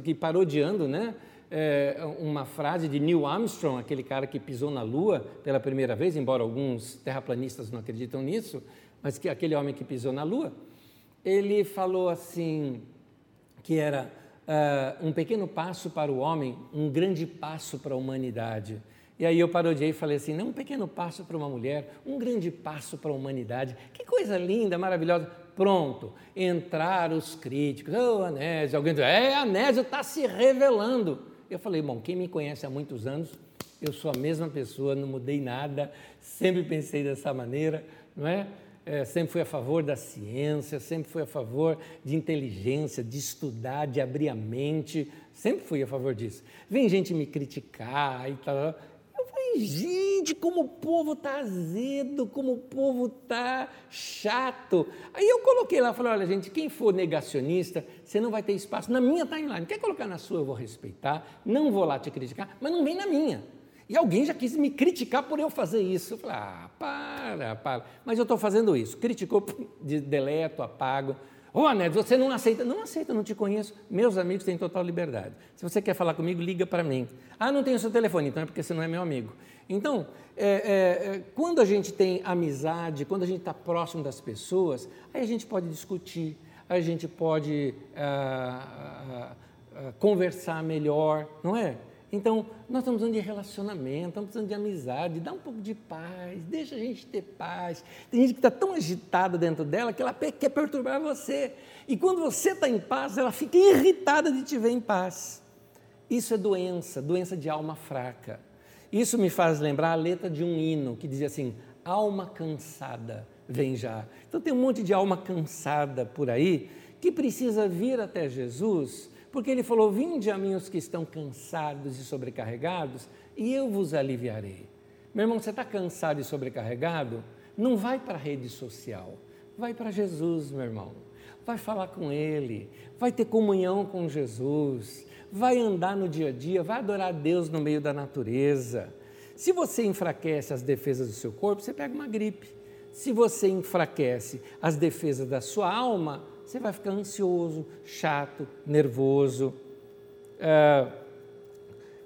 que parodiando, né, é, uma frase de Neil Armstrong, aquele cara que pisou na Lua pela primeira vez, embora alguns terraplanistas não acreditam nisso, mas que aquele homem que pisou na Lua, ele falou assim que era uh, um pequeno passo para o homem, um grande passo para a humanidade. E aí eu parodiei e falei assim, não um pequeno passo para uma mulher, um grande passo para a humanidade. Que coisa linda, maravilhosa. Pronto, entraram os críticos. Oh, Anésio, alguém diz, é, Anésio está se revelando. Eu falei, bom, quem me conhece há muitos anos, eu sou a mesma pessoa, não mudei nada, sempre pensei dessa maneira, não é? É, sempre fui a favor da ciência, sempre fui a favor de inteligência, de estudar, de abrir a mente, sempre fui a favor disso. Vem gente me criticar e tal. Eu falei, gente, como o povo está azedo, como o povo está chato. Aí eu coloquei lá, falei, olha gente, quem for negacionista, você não vai ter espaço na minha timeline. Quer colocar na sua, eu vou respeitar, não vou lá te criticar, mas não vem na minha. E alguém já quis me criticar por eu fazer isso. Eu falei, ah, para, para. Mas eu estou fazendo isso. Criticou, deleto, apago. Ô, oh, Neto, você não aceita? Não aceita, não te conheço. Meus amigos têm total liberdade. Se você quer falar comigo, liga para mim. Ah, não tenho seu telefone, então é porque você não é meu amigo. Então, é, é, é quando a gente tem amizade, quando a gente está próximo das pessoas, aí a gente pode discutir, a gente pode ah, ah, ah, conversar melhor, não é? Então, nós estamos precisando de relacionamento, estamos precisando de amizade, dá um pouco de paz, deixa a gente ter paz. Tem gente que está tão agitada dentro dela que ela quer perturbar você. E quando você está em paz, ela fica irritada de te ver em paz. Isso é doença, doença de alma fraca. Isso me faz lembrar a letra de um hino que dizia assim: alma cansada, vem já. Então tem um monte de alma cansada por aí que precisa vir até Jesus porque ele falou: Vinde a mim os que estão cansados e sobrecarregados, e eu vos aliviarei. Meu irmão, você está cansado e sobrecarregado? Não vai para a rede social, vai para Jesus, meu irmão. Vai falar com Ele, vai ter comunhão com Jesus, vai andar no dia a dia, vai adorar a Deus no meio da natureza. Se você enfraquece as defesas do seu corpo, você pega uma gripe. Se você enfraquece as defesas da sua alma, você vai ficar ansioso, chato, nervoso. É,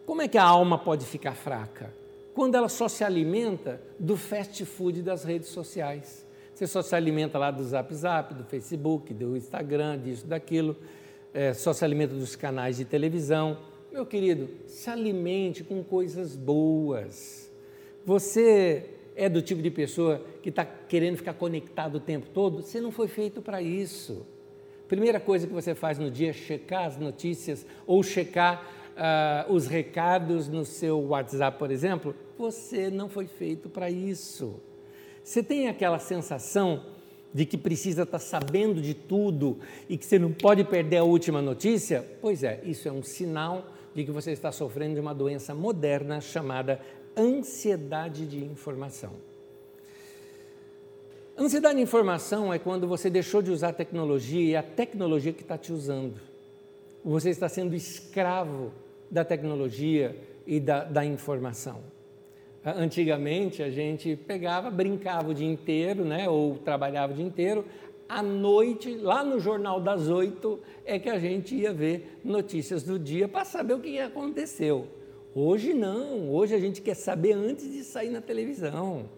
como é que a alma pode ficar fraca? Quando ela só se alimenta do fast food das redes sociais. Você só se alimenta lá do Zap Zap, do Facebook, do Instagram, disso, daquilo, é, só se alimenta dos canais de televisão. Meu querido, se alimente com coisas boas. Você é do tipo de pessoa que está querendo ficar conectado o tempo todo, você não foi feito para isso. Primeira coisa que você faz no dia é checar as notícias ou checar uh, os recados no seu WhatsApp, por exemplo. Você não foi feito para isso. Você tem aquela sensação de que precisa estar tá sabendo de tudo e que você não pode perder a última notícia? Pois é, isso é um sinal de que você está sofrendo de uma doença moderna chamada ansiedade de informação. Ansiedade de informação é quando você deixou de usar a tecnologia e a tecnologia que está te usando. Você está sendo escravo da tecnologia e da, da informação. Antigamente a gente pegava, brincava o dia inteiro, né, ou trabalhava o dia inteiro. À noite, lá no Jornal das Oito, é que a gente ia ver notícias do dia para saber o que aconteceu. Hoje não, hoje a gente quer saber antes de sair na televisão.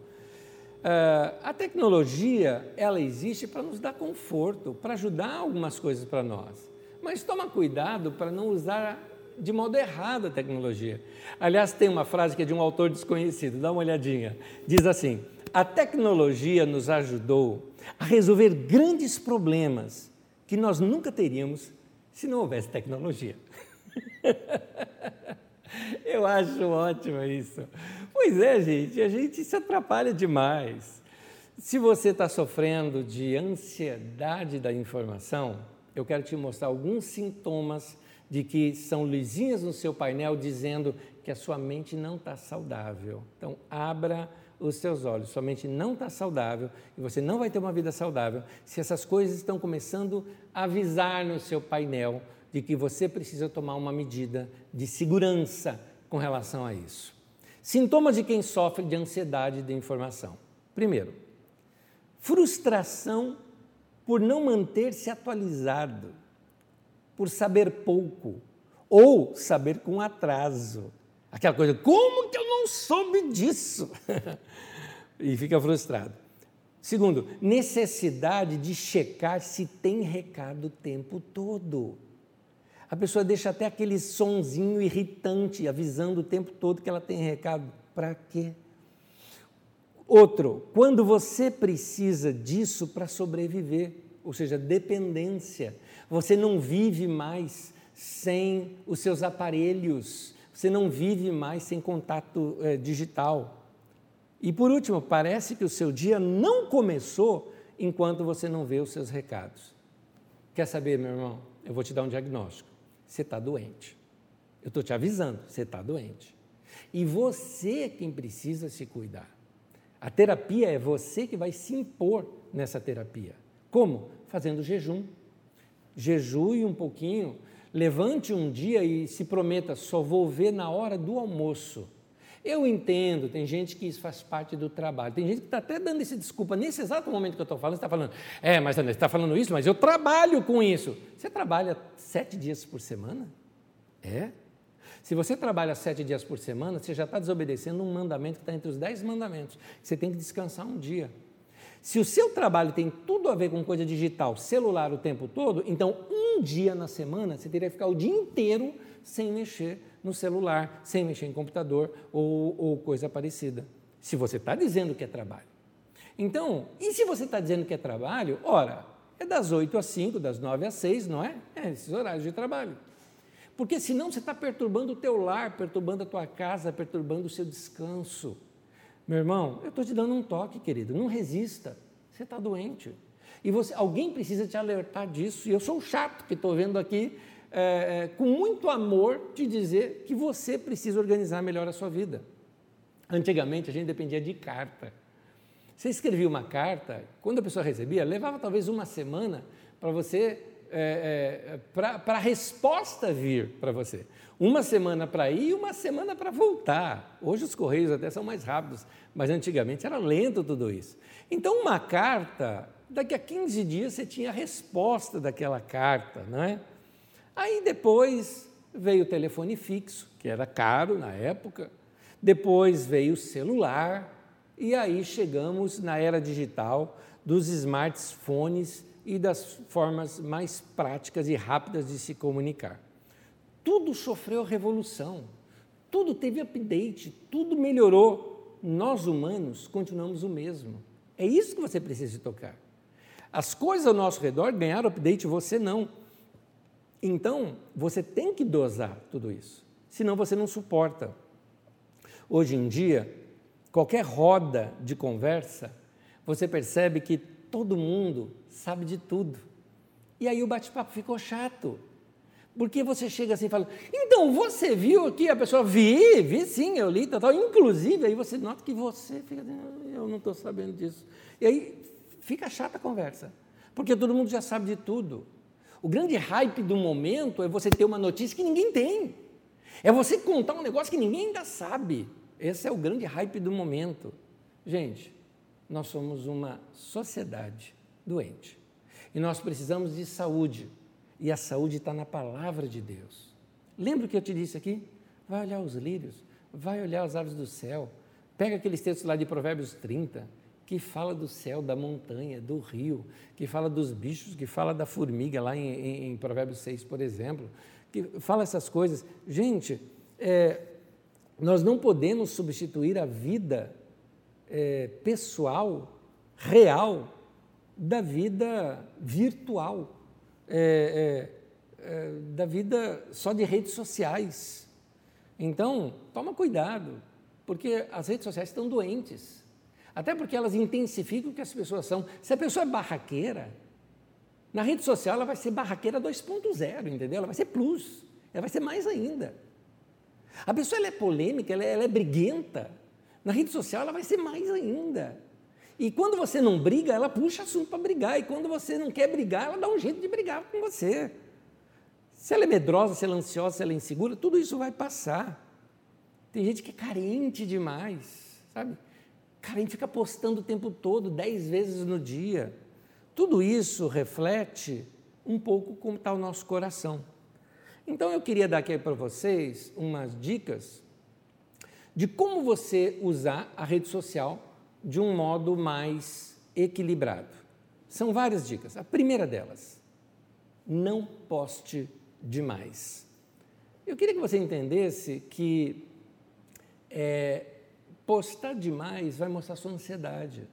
Uh, a tecnologia, ela existe para nos dar conforto, para ajudar algumas coisas para nós. Mas toma cuidado para não usar de modo errado a tecnologia. Aliás, tem uma frase que é de um autor desconhecido, dá uma olhadinha. Diz assim: A tecnologia nos ajudou a resolver grandes problemas que nós nunca teríamos se não houvesse tecnologia. Eu acho ótimo isso. Pois é, gente, a gente se atrapalha demais. Se você está sofrendo de ansiedade da informação, eu quero te mostrar alguns sintomas de que são luzinhas no seu painel dizendo que a sua mente não está saudável. Então, abra os seus olhos. Sua mente não está saudável e você não vai ter uma vida saudável se essas coisas estão começando a avisar no seu painel de que você precisa tomar uma medida de segurança com relação a isso. Sintomas de quem sofre de ansiedade de informação. Primeiro, frustração por não manter-se atualizado, por saber pouco ou saber com atraso. Aquela coisa, como que eu não soube disso? e fica frustrado. Segundo, necessidade de checar se tem recado o tempo todo. A pessoa deixa até aquele sonzinho irritante avisando o tempo todo que ela tem recado. Para quê? Outro, quando você precisa disso para sobreviver, ou seja, dependência, você não vive mais sem os seus aparelhos, você não vive mais sem contato é, digital. E por último, parece que o seu dia não começou enquanto você não vê os seus recados. Quer saber, meu irmão? Eu vou te dar um diagnóstico. Você está doente. Eu estou te avisando, você está doente. E você é quem precisa se cuidar. A terapia é você que vai se impor nessa terapia. Como? Fazendo jejum. Jejue um pouquinho, levante um dia e se prometa: só vou ver na hora do almoço. Eu entendo, tem gente que isso faz parte do trabalho. Tem gente que está até dando essa desculpa. Nesse exato momento que eu estou falando, você está falando, é, mas André, você está falando isso, mas eu trabalho com isso. Você trabalha sete dias por semana? É? Se você trabalha sete dias por semana, você já está desobedecendo um mandamento que está entre os dez mandamentos. Você tem que descansar um dia. Se o seu trabalho tem tudo a ver com coisa digital, celular o tempo todo, então um dia na semana você teria que ficar o dia inteiro sem mexer no celular, sem mexer em computador ou, ou coisa parecida. Se você está dizendo que é trabalho. Então, e se você está dizendo que é trabalho, ora, é das 8 às 5, das 9 às 6, não é? É esses horários de trabalho. Porque senão você está perturbando o teu lar, perturbando a tua casa, perturbando o seu descanso. Meu irmão, eu estou te dando um toque, querido, não resista. Você está doente. E você, alguém precisa te alertar disso. E eu sou o chato que estou vendo aqui, é, é, com muito amor, te dizer que você precisa organizar melhor a sua vida. Antigamente a gente dependia de carta. Você escrevia uma carta, quando a pessoa recebia, levava talvez uma semana para você é, é, para a resposta vir para você. Uma semana para ir e uma semana para voltar. Hoje os correios até são mais rápidos, mas antigamente era lento tudo isso. Então, uma carta, daqui a 15 dias você tinha a resposta daquela carta, não é? Aí depois veio o telefone fixo, que era caro na época, depois veio o celular, e aí chegamos na era digital dos smartphones e das formas mais práticas e rápidas de se comunicar. Tudo sofreu revolução, tudo teve update, tudo melhorou. Nós humanos continuamos o mesmo. É isso que você precisa tocar. As coisas ao nosso redor ganharam update, você não. Então, você tem que dosar tudo isso, senão você não suporta. Hoje em dia, qualquer roda de conversa, você percebe que todo mundo sabe de tudo. E aí o bate-papo ficou chato. Porque você chega assim e fala, então você viu aqui? A pessoa, vi, vi sim, eu li, tal, tal. Inclusive, aí você nota que você fica, eu não estou sabendo disso. E aí fica chata a conversa, porque todo mundo já sabe de tudo. O grande hype do momento é você ter uma notícia que ninguém tem. É você contar um negócio que ninguém ainda sabe. Esse é o grande hype do momento. Gente, nós somos uma sociedade doente. E nós precisamos de saúde. E a saúde está na palavra de Deus. Lembra o que eu te disse aqui? Vai olhar os lírios, vai olhar as aves do céu. Pega aqueles textos lá de Provérbios 30, que fala do céu, da montanha, do rio, que fala dos bichos, que fala da formiga lá em, em, em Provérbios 6, por exemplo, que fala essas coisas. Gente, é, nós não podemos substituir a vida é, pessoal, real, da vida virtual, é, é, é, da vida só de redes sociais. Então, toma cuidado, porque as redes sociais estão doentes. Até porque elas intensificam o que as pessoas são. Se a pessoa é barraqueira, na rede social ela vai ser barraqueira 2.0, entendeu? Ela vai ser plus, ela vai ser mais ainda. A pessoa ela é polêmica, ela é, ela é briguenta. Na rede social ela vai ser mais ainda. E quando você não briga, ela puxa assunto para brigar. E quando você não quer brigar, ela dá um jeito de brigar com você. Se ela é medrosa, se ela é ansiosa, se ela é insegura, tudo isso vai passar. Tem gente que é carente demais, sabe? Carente fica postando o tempo todo, dez vezes no dia. Tudo isso reflete um pouco como está o nosso coração. Então eu queria dar aqui para vocês umas dicas de como você usar a rede social de um modo mais equilibrado. São várias dicas. A primeira delas, não poste demais. Eu queria que você entendesse que é, postar demais vai mostrar sua ansiedade.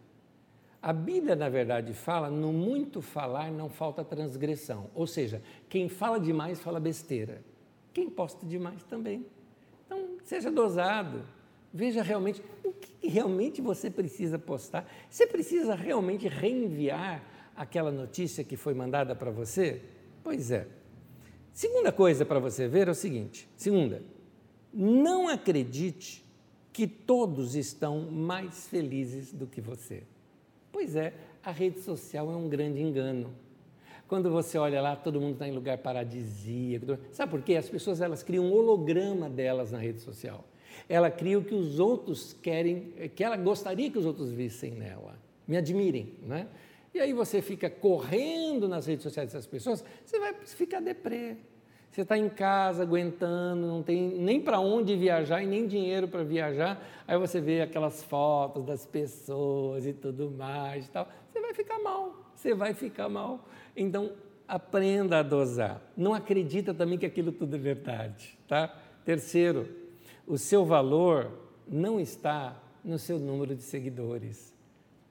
A Bíblia, na verdade, fala: no muito falar não falta transgressão. Ou seja, quem fala demais fala besteira. Quem posta demais também. Então, seja dosado. Veja realmente o que realmente você precisa postar. Você precisa realmente reenviar aquela notícia que foi mandada para você? Pois é. Segunda coisa para você ver é o seguinte: segunda, não acredite que todos estão mais felizes do que você. Pois é, a rede social é um grande engano. Quando você olha lá, todo mundo está em lugar paradisíaco. Sabe por quê? As pessoas elas criam um holograma delas na rede social. Ela cria o que os outros querem, que ela gostaria que os outros vissem nela. Me admirem, não é? E aí você fica correndo nas redes sociais dessas pessoas, você vai ficar deprê. Você está em casa aguentando, não tem nem para onde viajar e nem dinheiro para viajar. Aí você vê aquelas fotos das pessoas e tudo mais e tal. Você vai ficar mal, você vai ficar mal. Então, aprenda a dosar. Não acredita também que aquilo tudo é verdade, tá? Terceiro, o seu valor não está no seu número de seguidores.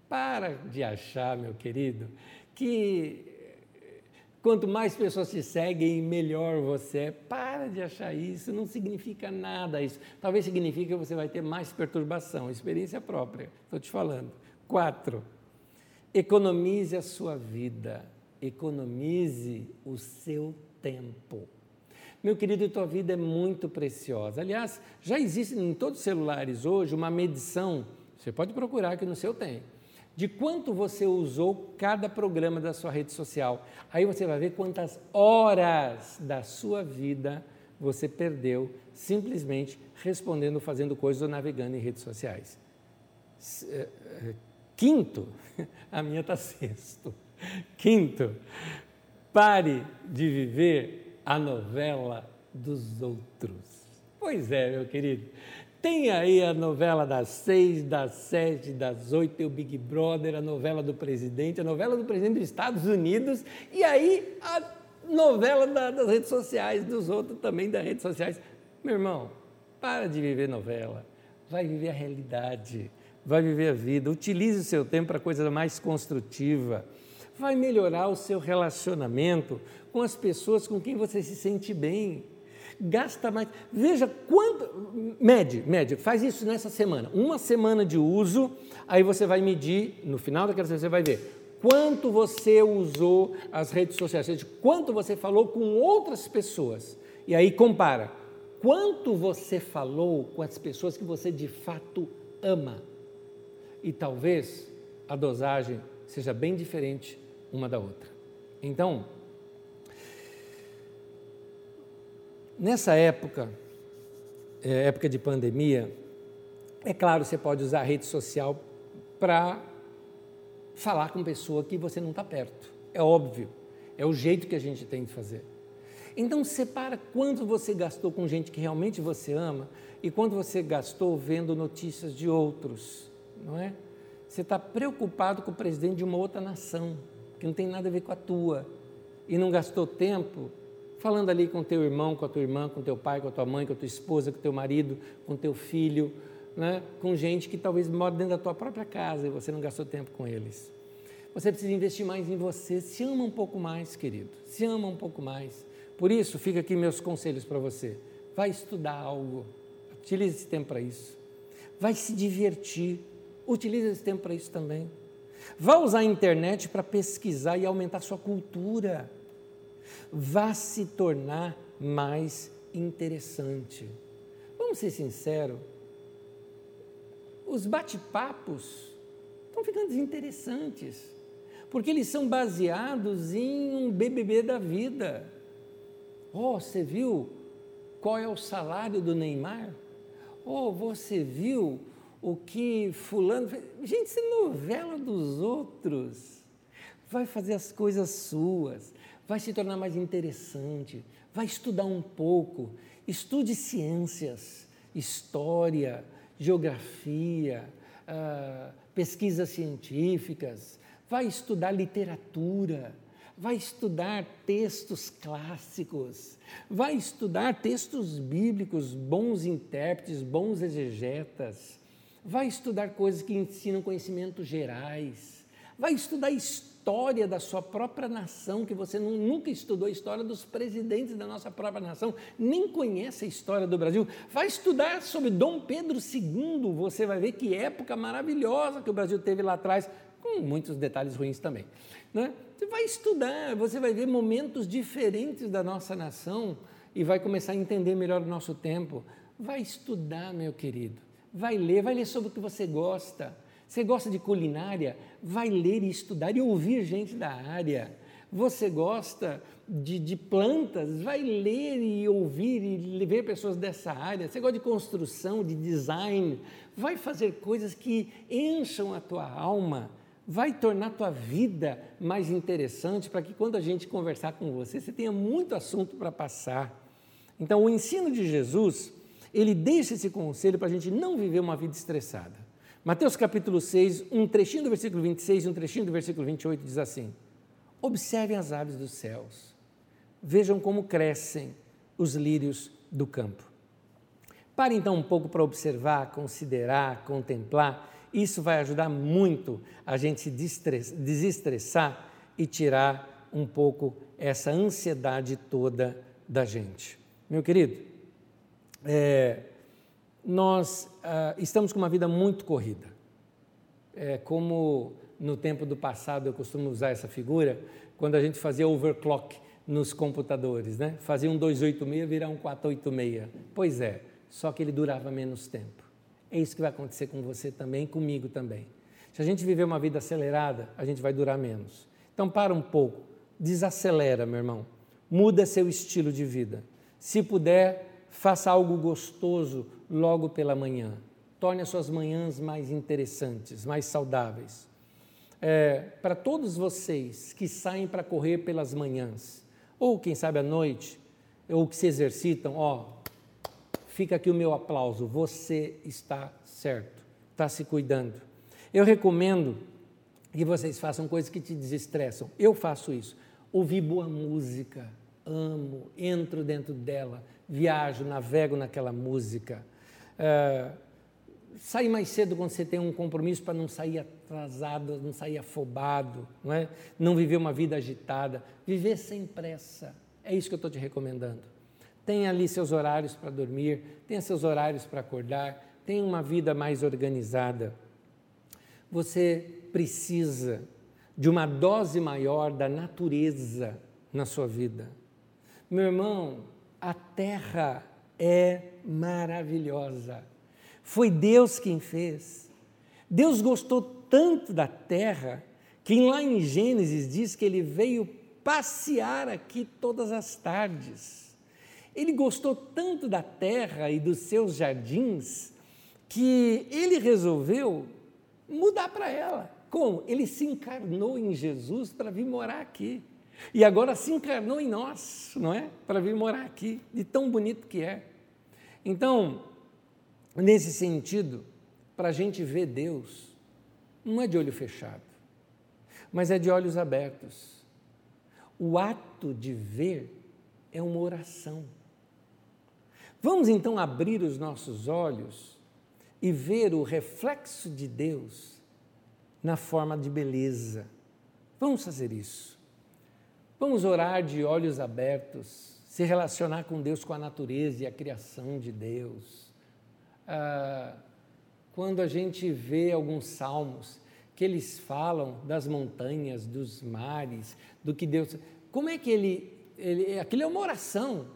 Para de achar, meu querido, que quanto mais pessoas te seguem, melhor você é. Para de achar isso, não significa nada isso. Talvez signifique que você vai ter mais perturbação, experiência própria. Estou te falando. Quatro, economize a sua vida economize o seu tempo. Meu querido, tua vida é muito preciosa. Aliás, já existe em todos os celulares hoje uma medição, você pode procurar que no seu tem, de quanto você usou cada programa da sua rede social. Aí você vai ver quantas horas da sua vida você perdeu simplesmente respondendo, fazendo coisas ou navegando em redes sociais. Eh, eh, quinto, a minha está sexto. Quinto, pare de viver a novela dos outros. Pois é, meu querido. Tem aí a novela das seis, das sete, das oito, tem o Big Brother, a novela do presidente, a novela do presidente dos Estados Unidos, e aí a novela da, das redes sociais, dos outros também das redes sociais. Meu irmão, para de viver novela, vai viver a realidade, vai viver a vida, utilize o seu tempo para coisa mais construtiva vai melhorar o seu relacionamento com as pessoas com quem você se sente bem. Gasta mais. Veja quanto. Mede, mede, faz isso nessa semana. Uma semana de uso, aí você vai medir, no final daquela semana, você vai ver quanto você usou as redes sociais, seja, quanto você falou com outras pessoas. E aí compara. Quanto você falou com as pessoas que você de fato ama. E talvez a dosagem seja bem diferente uma da outra. Então, nessa época, é, época de pandemia, é claro, você pode usar a rede social para falar com pessoa que você não está perto. É óbvio, é o jeito que a gente tem de fazer. Então, separa quanto você gastou com gente que realmente você ama e quanto você gastou vendo notícias de outros, não é? Você está preocupado com o presidente de uma outra nação que não tem nada a ver com a tua, e não gastou tempo falando ali com teu irmão, com a tua irmã, com teu pai, com a tua mãe, com a tua esposa, com teu marido, com teu filho, né? com gente que talvez mora dentro da tua própria casa e você não gastou tempo com eles. Você precisa investir mais em você. Se ama um pouco mais, querido. Se ama um pouco mais. Por isso, fica aqui meus conselhos para você. Vai estudar algo. Utilize esse tempo para isso. Vai se divertir. Utilize esse tempo para isso também. Vá usar a internet para pesquisar e aumentar sua cultura. Vá se tornar mais interessante. Vamos ser sinceros, os bate-papos estão ficando desinteressantes, porque eles são baseados em um BBB da vida. Oh, você viu qual é o salário do Neymar? Oh, você viu o que fulano. Gente, isso é novela dos outros. Vai fazer as coisas suas, vai se tornar mais interessante, vai estudar um pouco, estude ciências, história, geografia, uh, pesquisas científicas, vai estudar literatura, vai estudar textos clássicos, vai estudar textos bíblicos, bons intérpretes, bons exegetas, Vai estudar coisas que ensinam conhecimentos gerais. vai estudar história da sua própria nação, que você nunca estudou a história dos presidentes da nossa própria nação, nem conhece a história do Brasil. Vai estudar sobre Dom Pedro II, você vai ver que época maravilhosa que o Brasil teve lá atrás, com muitos detalhes ruins também. Né? Você vai estudar, você vai ver momentos diferentes da nossa nação e vai começar a entender melhor o nosso tempo. Vai estudar, meu querido. Vai ler, vai ler sobre o que você gosta. Você gosta de culinária? Vai ler e estudar e ouvir gente da área. Você gosta de, de, plantas? Vai ler e ouvir e ver pessoas dessa área. Você gosta de construção, de design? Vai fazer coisas que encham a tua alma vai tornar a tua vida mais interessante para que quando a gente conversar com você, você tenha muito assunto para passar. Então, o ensino de Jesus, ele deixa esse conselho para a gente não viver uma vida estressada. Mateus capítulo 6, um trechinho do versículo 26 e um trechinho do versículo 28 diz assim: Observem as aves dos céus, vejam como crescem os lírios do campo. Pare então um pouco para observar, considerar, contemplar isso vai ajudar muito a gente se desestressar e tirar um pouco essa ansiedade toda da gente. Meu querido, é, nós ah, estamos com uma vida muito corrida. É, como no tempo do passado eu costumo usar essa figura, quando a gente fazia overclock nos computadores, né? Fazia um 286 virar um 486. Pois é, só que ele durava menos tempo. É isso que vai acontecer com você também, comigo também. Se a gente viver uma vida acelerada, a gente vai durar menos. Então, para um pouco, desacelera, meu irmão. Muda seu estilo de vida. Se puder, faça algo gostoso logo pela manhã. Torne as suas manhãs mais interessantes, mais saudáveis. É, para todos vocês que saem para correr pelas manhãs, ou quem sabe à noite, ou que se exercitam, ó, fica aqui o meu aplauso. Você está certo, está se cuidando. Eu recomendo que vocês façam coisas que te desestressam. Eu faço isso. Ouvir boa música, amo, entro dentro dela, viajo, navego naquela música. É, sair mais cedo quando você tem um compromisso para não sair atrasado, não sair afobado, não, é? não viver uma vida agitada, viver sem pressa. É isso que eu estou te recomendando tenha ali seus horários para dormir, tenha seus horários para acordar, tenha uma vida mais organizada. Você precisa de uma dose maior da natureza na sua vida. Meu irmão, a terra é maravilhosa. Foi Deus quem fez. Deus gostou tanto da terra que lá em Gênesis diz que ele veio passear aqui todas as tardes. Ele gostou tanto da terra e dos seus jardins que ele resolveu mudar para ela. Como? Ele se encarnou em Jesus para vir morar aqui. E agora se encarnou em nós, não é? Para vir morar aqui, de tão bonito que é. Então, nesse sentido, para a gente ver Deus, não é de olho fechado, mas é de olhos abertos. O ato de ver é uma oração. Vamos então abrir os nossos olhos e ver o reflexo de Deus na forma de beleza. Vamos fazer isso. Vamos orar de olhos abertos, se relacionar com Deus, com a natureza e a criação de Deus. Ah, quando a gente vê alguns salmos que eles falam das montanhas, dos mares, do que Deus. Como é que ele. ele aquilo é uma oração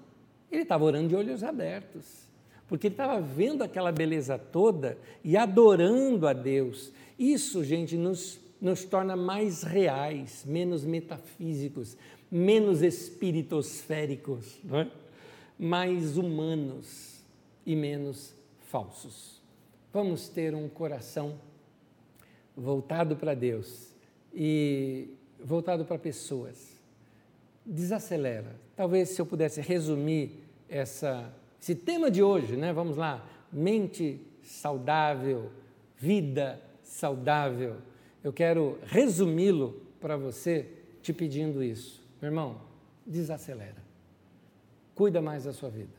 ele estava orando de olhos abertos, porque ele estava vendo aquela beleza toda e adorando a Deus. Isso, gente, nos, nos torna mais reais, menos metafísicos, menos espiritosféricos, é? mais humanos e menos falsos. Vamos ter um coração voltado para Deus e voltado para pessoas. Desacelera. Talvez se eu pudesse resumir essa, esse tema de hoje, né? Vamos lá, mente saudável, vida saudável. Eu quero resumi-lo para você te pedindo isso. Meu irmão, desacelera. Cuida mais da sua vida.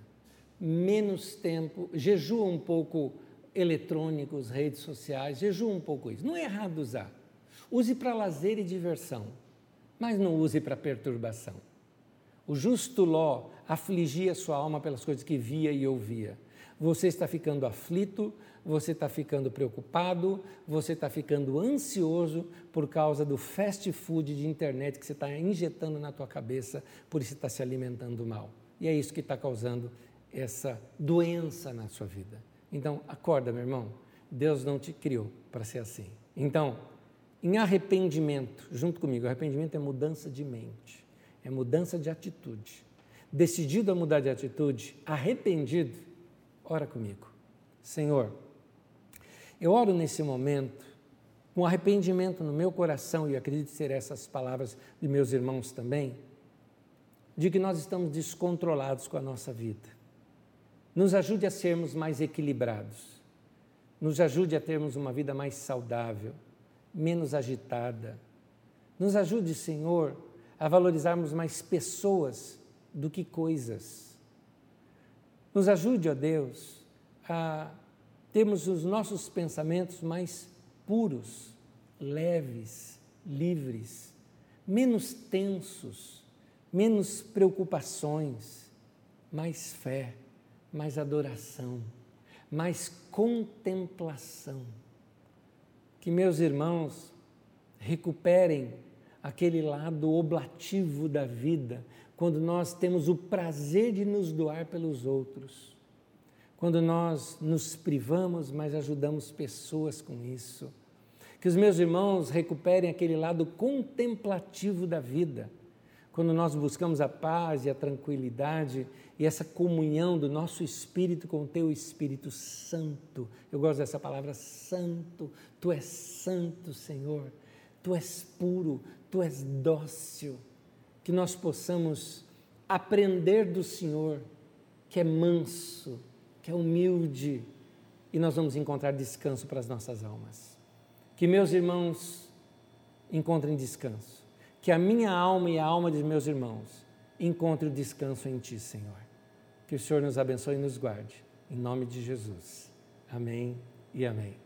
Menos tempo, jejua um pouco eletrônicos, redes sociais, jejua um pouco isso. Não é errado usar. Use para lazer e diversão, mas não use para perturbação. O justo Ló afligia sua alma pelas coisas que via e ouvia. Você está ficando aflito, você está ficando preocupado, você está ficando ansioso por causa do fast food de internet que você está injetando na tua cabeça, por isso está se alimentando mal. E é isso que está causando essa doença na sua vida. Então, acorda, meu irmão. Deus não te criou para ser assim. Então, em arrependimento, junto comigo, arrependimento é mudança de mente, é mudança de atitude. Decidido a mudar de atitude, arrependido, ora comigo. Senhor, eu oro nesse momento com arrependimento no meu coração, e acredito ser essas palavras de meus irmãos também, de que nós estamos descontrolados com a nossa vida. Nos ajude a sermos mais equilibrados, nos ajude a termos uma vida mais saudável, menos agitada. Nos ajude, Senhor, a valorizarmos mais pessoas do que coisas. Nos ajude, ó Deus, a termos os nossos pensamentos mais puros, leves, livres, menos tensos, menos preocupações, mais fé, mais adoração, mais contemplação. Que meus irmãos recuperem aquele lado oblativo da vida, quando nós temos o prazer de nos doar pelos outros, quando nós nos privamos, mas ajudamos pessoas com isso. Que os meus irmãos recuperem aquele lado contemplativo da vida, quando nós buscamos a paz e a tranquilidade e essa comunhão do nosso espírito com o teu Espírito Santo. Eu gosto dessa palavra santo. Tu és santo, Senhor. Tu és puro, tu és dócil que nós possamos aprender do Senhor, que é manso, que é humilde, e nós vamos encontrar descanso para as nossas almas. Que meus irmãos encontrem descanso, que a minha alma e a alma dos meus irmãos encontrem o descanso em Ti, Senhor. Que o Senhor nos abençoe e nos guarde, em nome de Jesus. Amém e amém.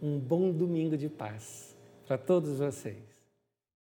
Um bom domingo de paz para todos vocês.